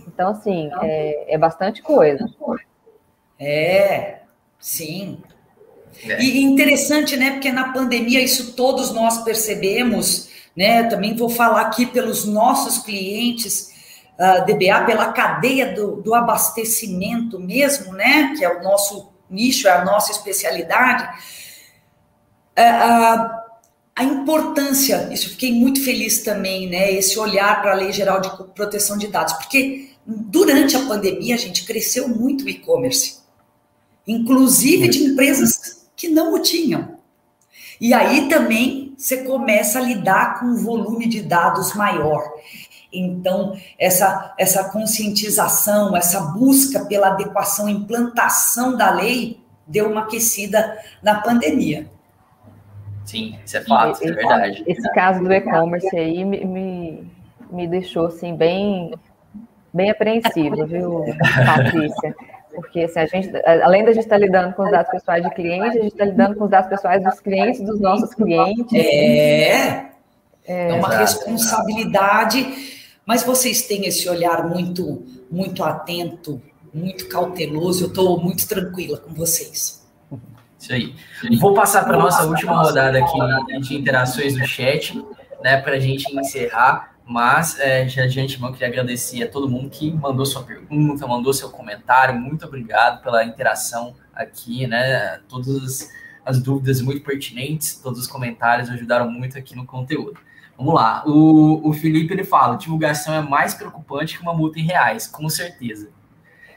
Então, assim, é, é bastante coisa. É, sim. É. E interessante, né? Porque na pandemia isso todos nós percebemos, né? Também vou falar aqui pelos nossos clientes uh, ah, DBA pela cadeia do, do abastecimento mesmo, né? Que é o nosso nicho, é a nossa especialidade. Uh, uh, a importância, isso fiquei muito feliz também, né? Esse olhar para a Lei Geral de Proteção de Dados, porque durante a pandemia a gente cresceu muito o e-commerce, inclusive de empresas que não o tinham. E aí também você começa a lidar com um volume de dados maior. Então, essa, essa conscientização, essa busca pela adequação, implantação da lei, deu uma aquecida na pandemia. Sim, isso é fato, é verdade. Esse caso do e-commerce aí me, me, me, deixou assim, bem, bem apreensivo, viu, Patrícia? Porque assim, a gente, além da gente estar tá lidando com os dados pessoais de clientes, a gente está lidando com os dados pessoais dos clientes, dos nossos clientes. É, é, é uma exato, responsabilidade, mas vocês têm esse olhar muito, muito atento, muito cauteloso. Eu estou muito tranquila com vocês. Isso aí. Vou passar para a nossa última rodada aqui de interações no chat, né, para a gente encerrar. Mas é, já de antemão queria agradecer a todo mundo que mandou sua pergunta, mandou seu comentário. Muito obrigado pela interação aqui, né? Todas as dúvidas muito pertinentes, todos os comentários ajudaram muito aqui no conteúdo. Vamos lá. O, o Felipe ele fala: divulgação é mais preocupante que uma multa em reais, com certeza.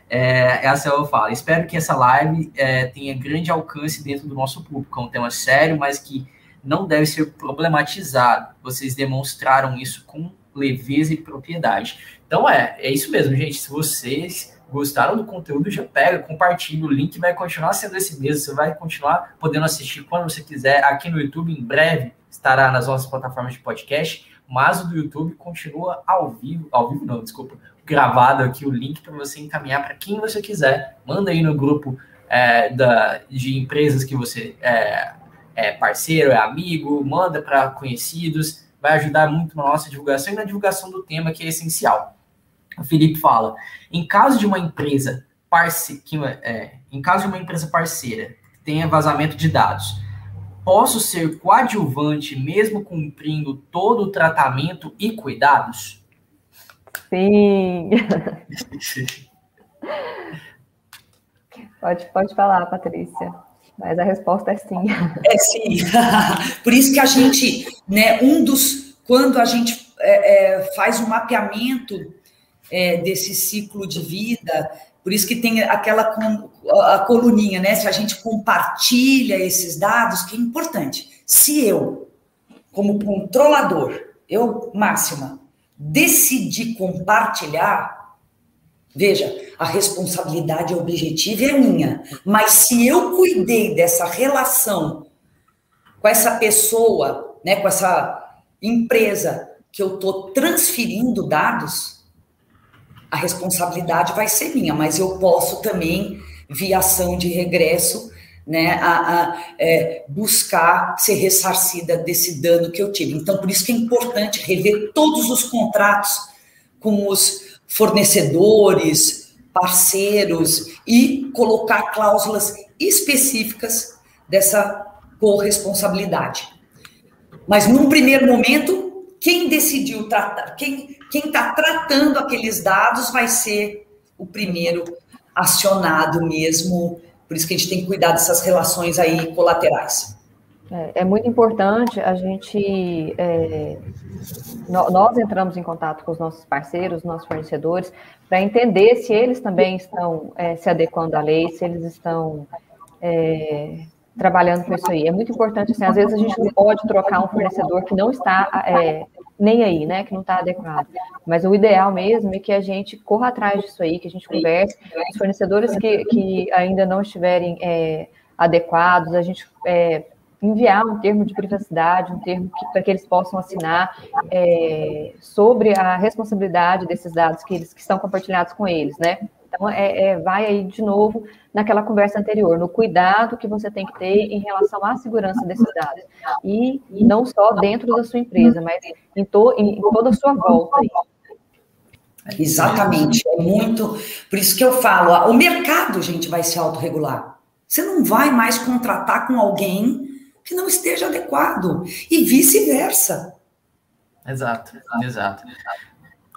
É, essa eu falo. Espero que essa live é, tenha grande alcance dentro do nosso público. É um tema sério, mas que não deve ser problematizado. Vocês demonstraram isso com leveza e propriedade. Então é, é isso mesmo, gente. Se vocês gostaram do conteúdo, já pega, compartilha. O link vai continuar sendo esse mesmo. Você vai continuar podendo assistir quando você quiser aqui no YouTube. Em breve estará nas nossas plataformas de podcast. Mas o do YouTube continua ao vivo, ao vivo não, desculpa, gravado aqui o link para você encaminhar para quem você quiser. Manda aí no grupo é, da, de empresas que você é, é parceiro, é amigo, manda para conhecidos, vai ajudar muito na nossa divulgação e na divulgação do tema que é essencial. O Felipe fala: em caso de uma empresa parce que, é, em caso de uma empresa parceira que tenha vazamento de dados, posso ser coadjuvante mesmo cumprindo todo o tratamento e cuidados? Sim. (laughs) pode, pode falar, Patrícia. Mas a resposta é sim. É sim. (laughs) Por isso que a gente, né, um dos. Quando a gente é, é, faz um mapeamento é, desse ciclo de vida, por isso que tem aquela a coluninha, né? Se a gente compartilha esses dados, que é importante. Se eu, como controlador, eu, máxima, decidir compartilhar, veja, a responsabilidade objetiva é minha, mas se eu cuidei dessa relação com essa pessoa, né, com essa empresa que eu estou transferindo dados, a responsabilidade vai ser minha, mas eu posso também, via ação de regresso, né, a, a é, buscar ser ressarcida desse dano que eu tive. Então, por isso que é importante rever todos os contratos com os fornecedores, parceiros e colocar cláusulas específicas dessa corresponsabilidade. Mas num primeiro momento, quem decidiu tratar, quem está tratando aqueles dados vai ser o primeiro acionado mesmo por isso que a gente tem que cuidar dessas relações aí colaterais. É, é muito importante a gente. É, nós entramos em contato com os nossos parceiros, nossos fornecedores, para entender se eles também estão é, se adequando à lei, se eles estão é, trabalhando com isso aí. É muito importante, assim, às vezes a gente não pode trocar um fornecedor que não está é, nem aí, né, que não está adequado. Mas o ideal mesmo é que a gente corra atrás disso aí, que a gente converse. Os fornecedores que, que ainda não estiverem é, adequados, a gente enviar um termo de privacidade, um termo para que eles possam assinar é, sobre a responsabilidade desses dados que, eles, que estão compartilhados com eles, né? Então, é, é, vai aí de novo naquela conversa anterior, no cuidado que você tem que ter em relação à segurança desses dados. E não só dentro da sua empresa, mas em, to, em toda a sua volta. Aí. Exatamente, é muito. Por isso que eu falo, o mercado, gente, vai se autorregular. Você não vai mais contratar com alguém que não esteja adequado, e vice-versa. Exato, exato.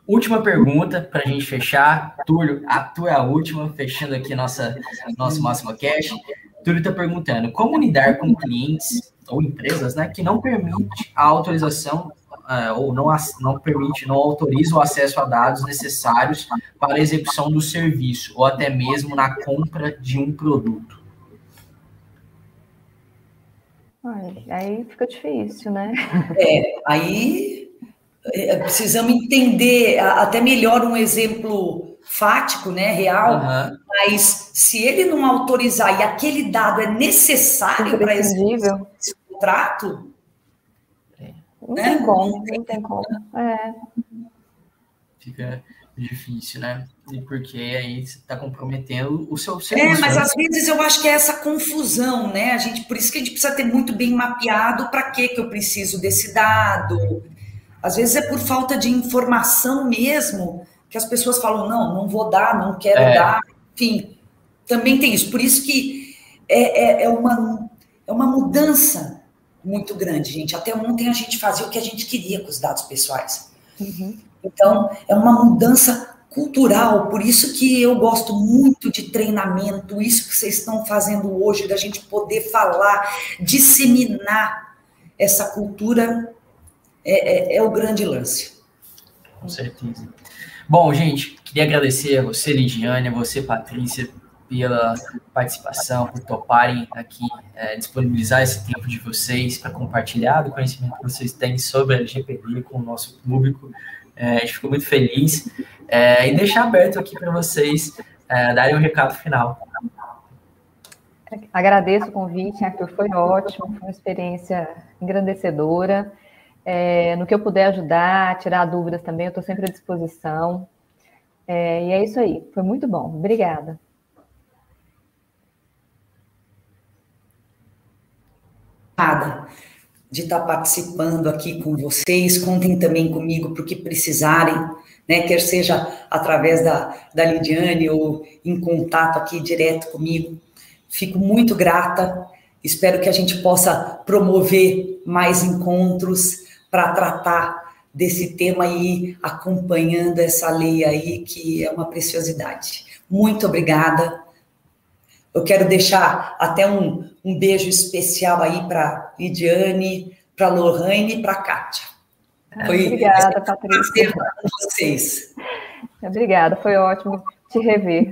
Última pergunta para a gente fechar. Túlio, a tua é a última, fechando aqui nossa, nosso Máximo Cash. Túlio está perguntando: como lidar com clientes ou empresas, né, que não permite a autorização uh, ou não, não permite, não autoriza o acesso a dados necessários para a execução do serviço ou até mesmo na compra de um produto. Aí fica difícil, né? É, aí é, precisamos entender até melhor um exemplo fático, né, real, uhum. mas se ele não autorizar e aquele dado é necessário para esse contrato, não né? tem como, não tem como. É. Fica difícil, né? E porque aí você está comprometendo o seu serviço. É, mas às vezes eu acho que é essa confusão, né? A gente, por isso que a gente precisa ter muito bem mapeado para que que eu preciso desse dado. Às vezes é por falta de informação mesmo que as pessoas falam não, não vou dar, não quero é. dar. Enfim, também tem isso. Por isso que é, é, é uma é uma mudança muito grande, gente. Até ontem a gente fazia o que a gente queria com os dados pessoais. Uhum. Então, é uma mudança cultural, por isso que eu gosto muito de treinamento, isso que vocês estão fazendo hoje, da gente poder falar, disseminar essa cultura, é, é, é o grande lance. Com certeza. Bom, gente, queria agradecer a você, Lidiane, a você, Patrícia, pela participação, por toparem aqui é, disponibilizar esse tempo de vocês para compartilhar do conhecimento que vocês têm sobre a LGPD com o nosso público. É, a gente ficou muito feliz é, e deixar aberto aqui para vocês é, darem um recado final. Agradeço o convite, Arthur, foi ótimo, foi uma experiência engrandecedora. É, no que eu puder ajudar, tirar dúvidas também, eu estou sempre à disposição. É, e é isso aí, foi muito bom. Obrigada. De estar participando aqui com vocês. Contem também comigo para o que precisarem, né? Quer seja através da, da Lidiane ou em contato aqui direto comigo. Fico muito grata. Espero que a gente possa promover mais encontros para tratar desse tema e acompanhando essa lei aí, que é uma preciosidade. Muito obrigada. Eu quero deixar até um, um beijo especial aí para Lidiane, para Lorraine e para Kátia. Foi Obrigada, Patrícia. com vocês. Obrigada, foi ótimo te rever.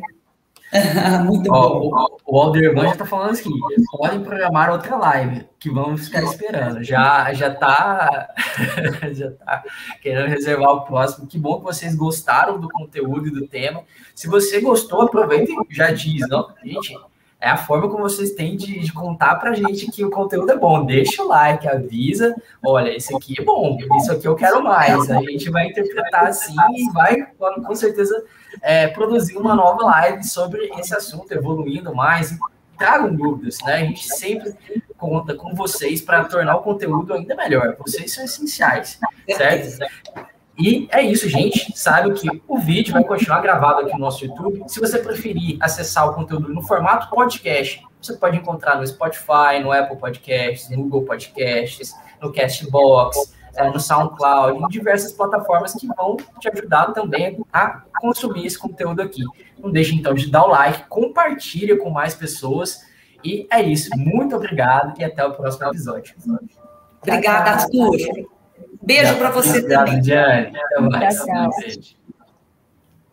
(laughs) Muito Ó, bom. O, o Alderman já está falando assim: podem programar outra live, que vamos ficar esperando. Já já está (laughs) já tá querendo reservar o próximo. Que bom que vocês gostaram do conteúdo e do tema. Se você gostou, aproveita e já diz, não? Gente, é a forma como vocês têm de, de contar pra gente que o conteúdo é bom. Deixa o like, avisa, olha, esse aqui é bom, isso aqui eu quero mais. A gente vai interpretar assim e vai, com certeza, é, produzir uma nova live sobre esse assunto, evoluindo mais. Tragam dúvidas, né? A gente sempre conta com vocês para tornar o conteúdo ainda melhor. Vocês são essenciais, certo? E é isso, gente. Sabe que o vídeo vai continuar gravado aqui no nosso YouTube. Se você preferir acessar o conteúdo no formato podcast, você pode encontrar no Spotify, no Apple Podcasts, no Google Podcasts, no Castbox, é, no SoundCloud, em diversas plataformas que vão te ajudar também a consumir esse conteúdo aqui. Não deixe então de dar o like, compartilha com mais pessoas. E é isso. Muito obrigado e até o próximo episódio. Obrigada, Arthur. Beijo para você Obrigado, também. Diane. Até mais. Tchau, tchau.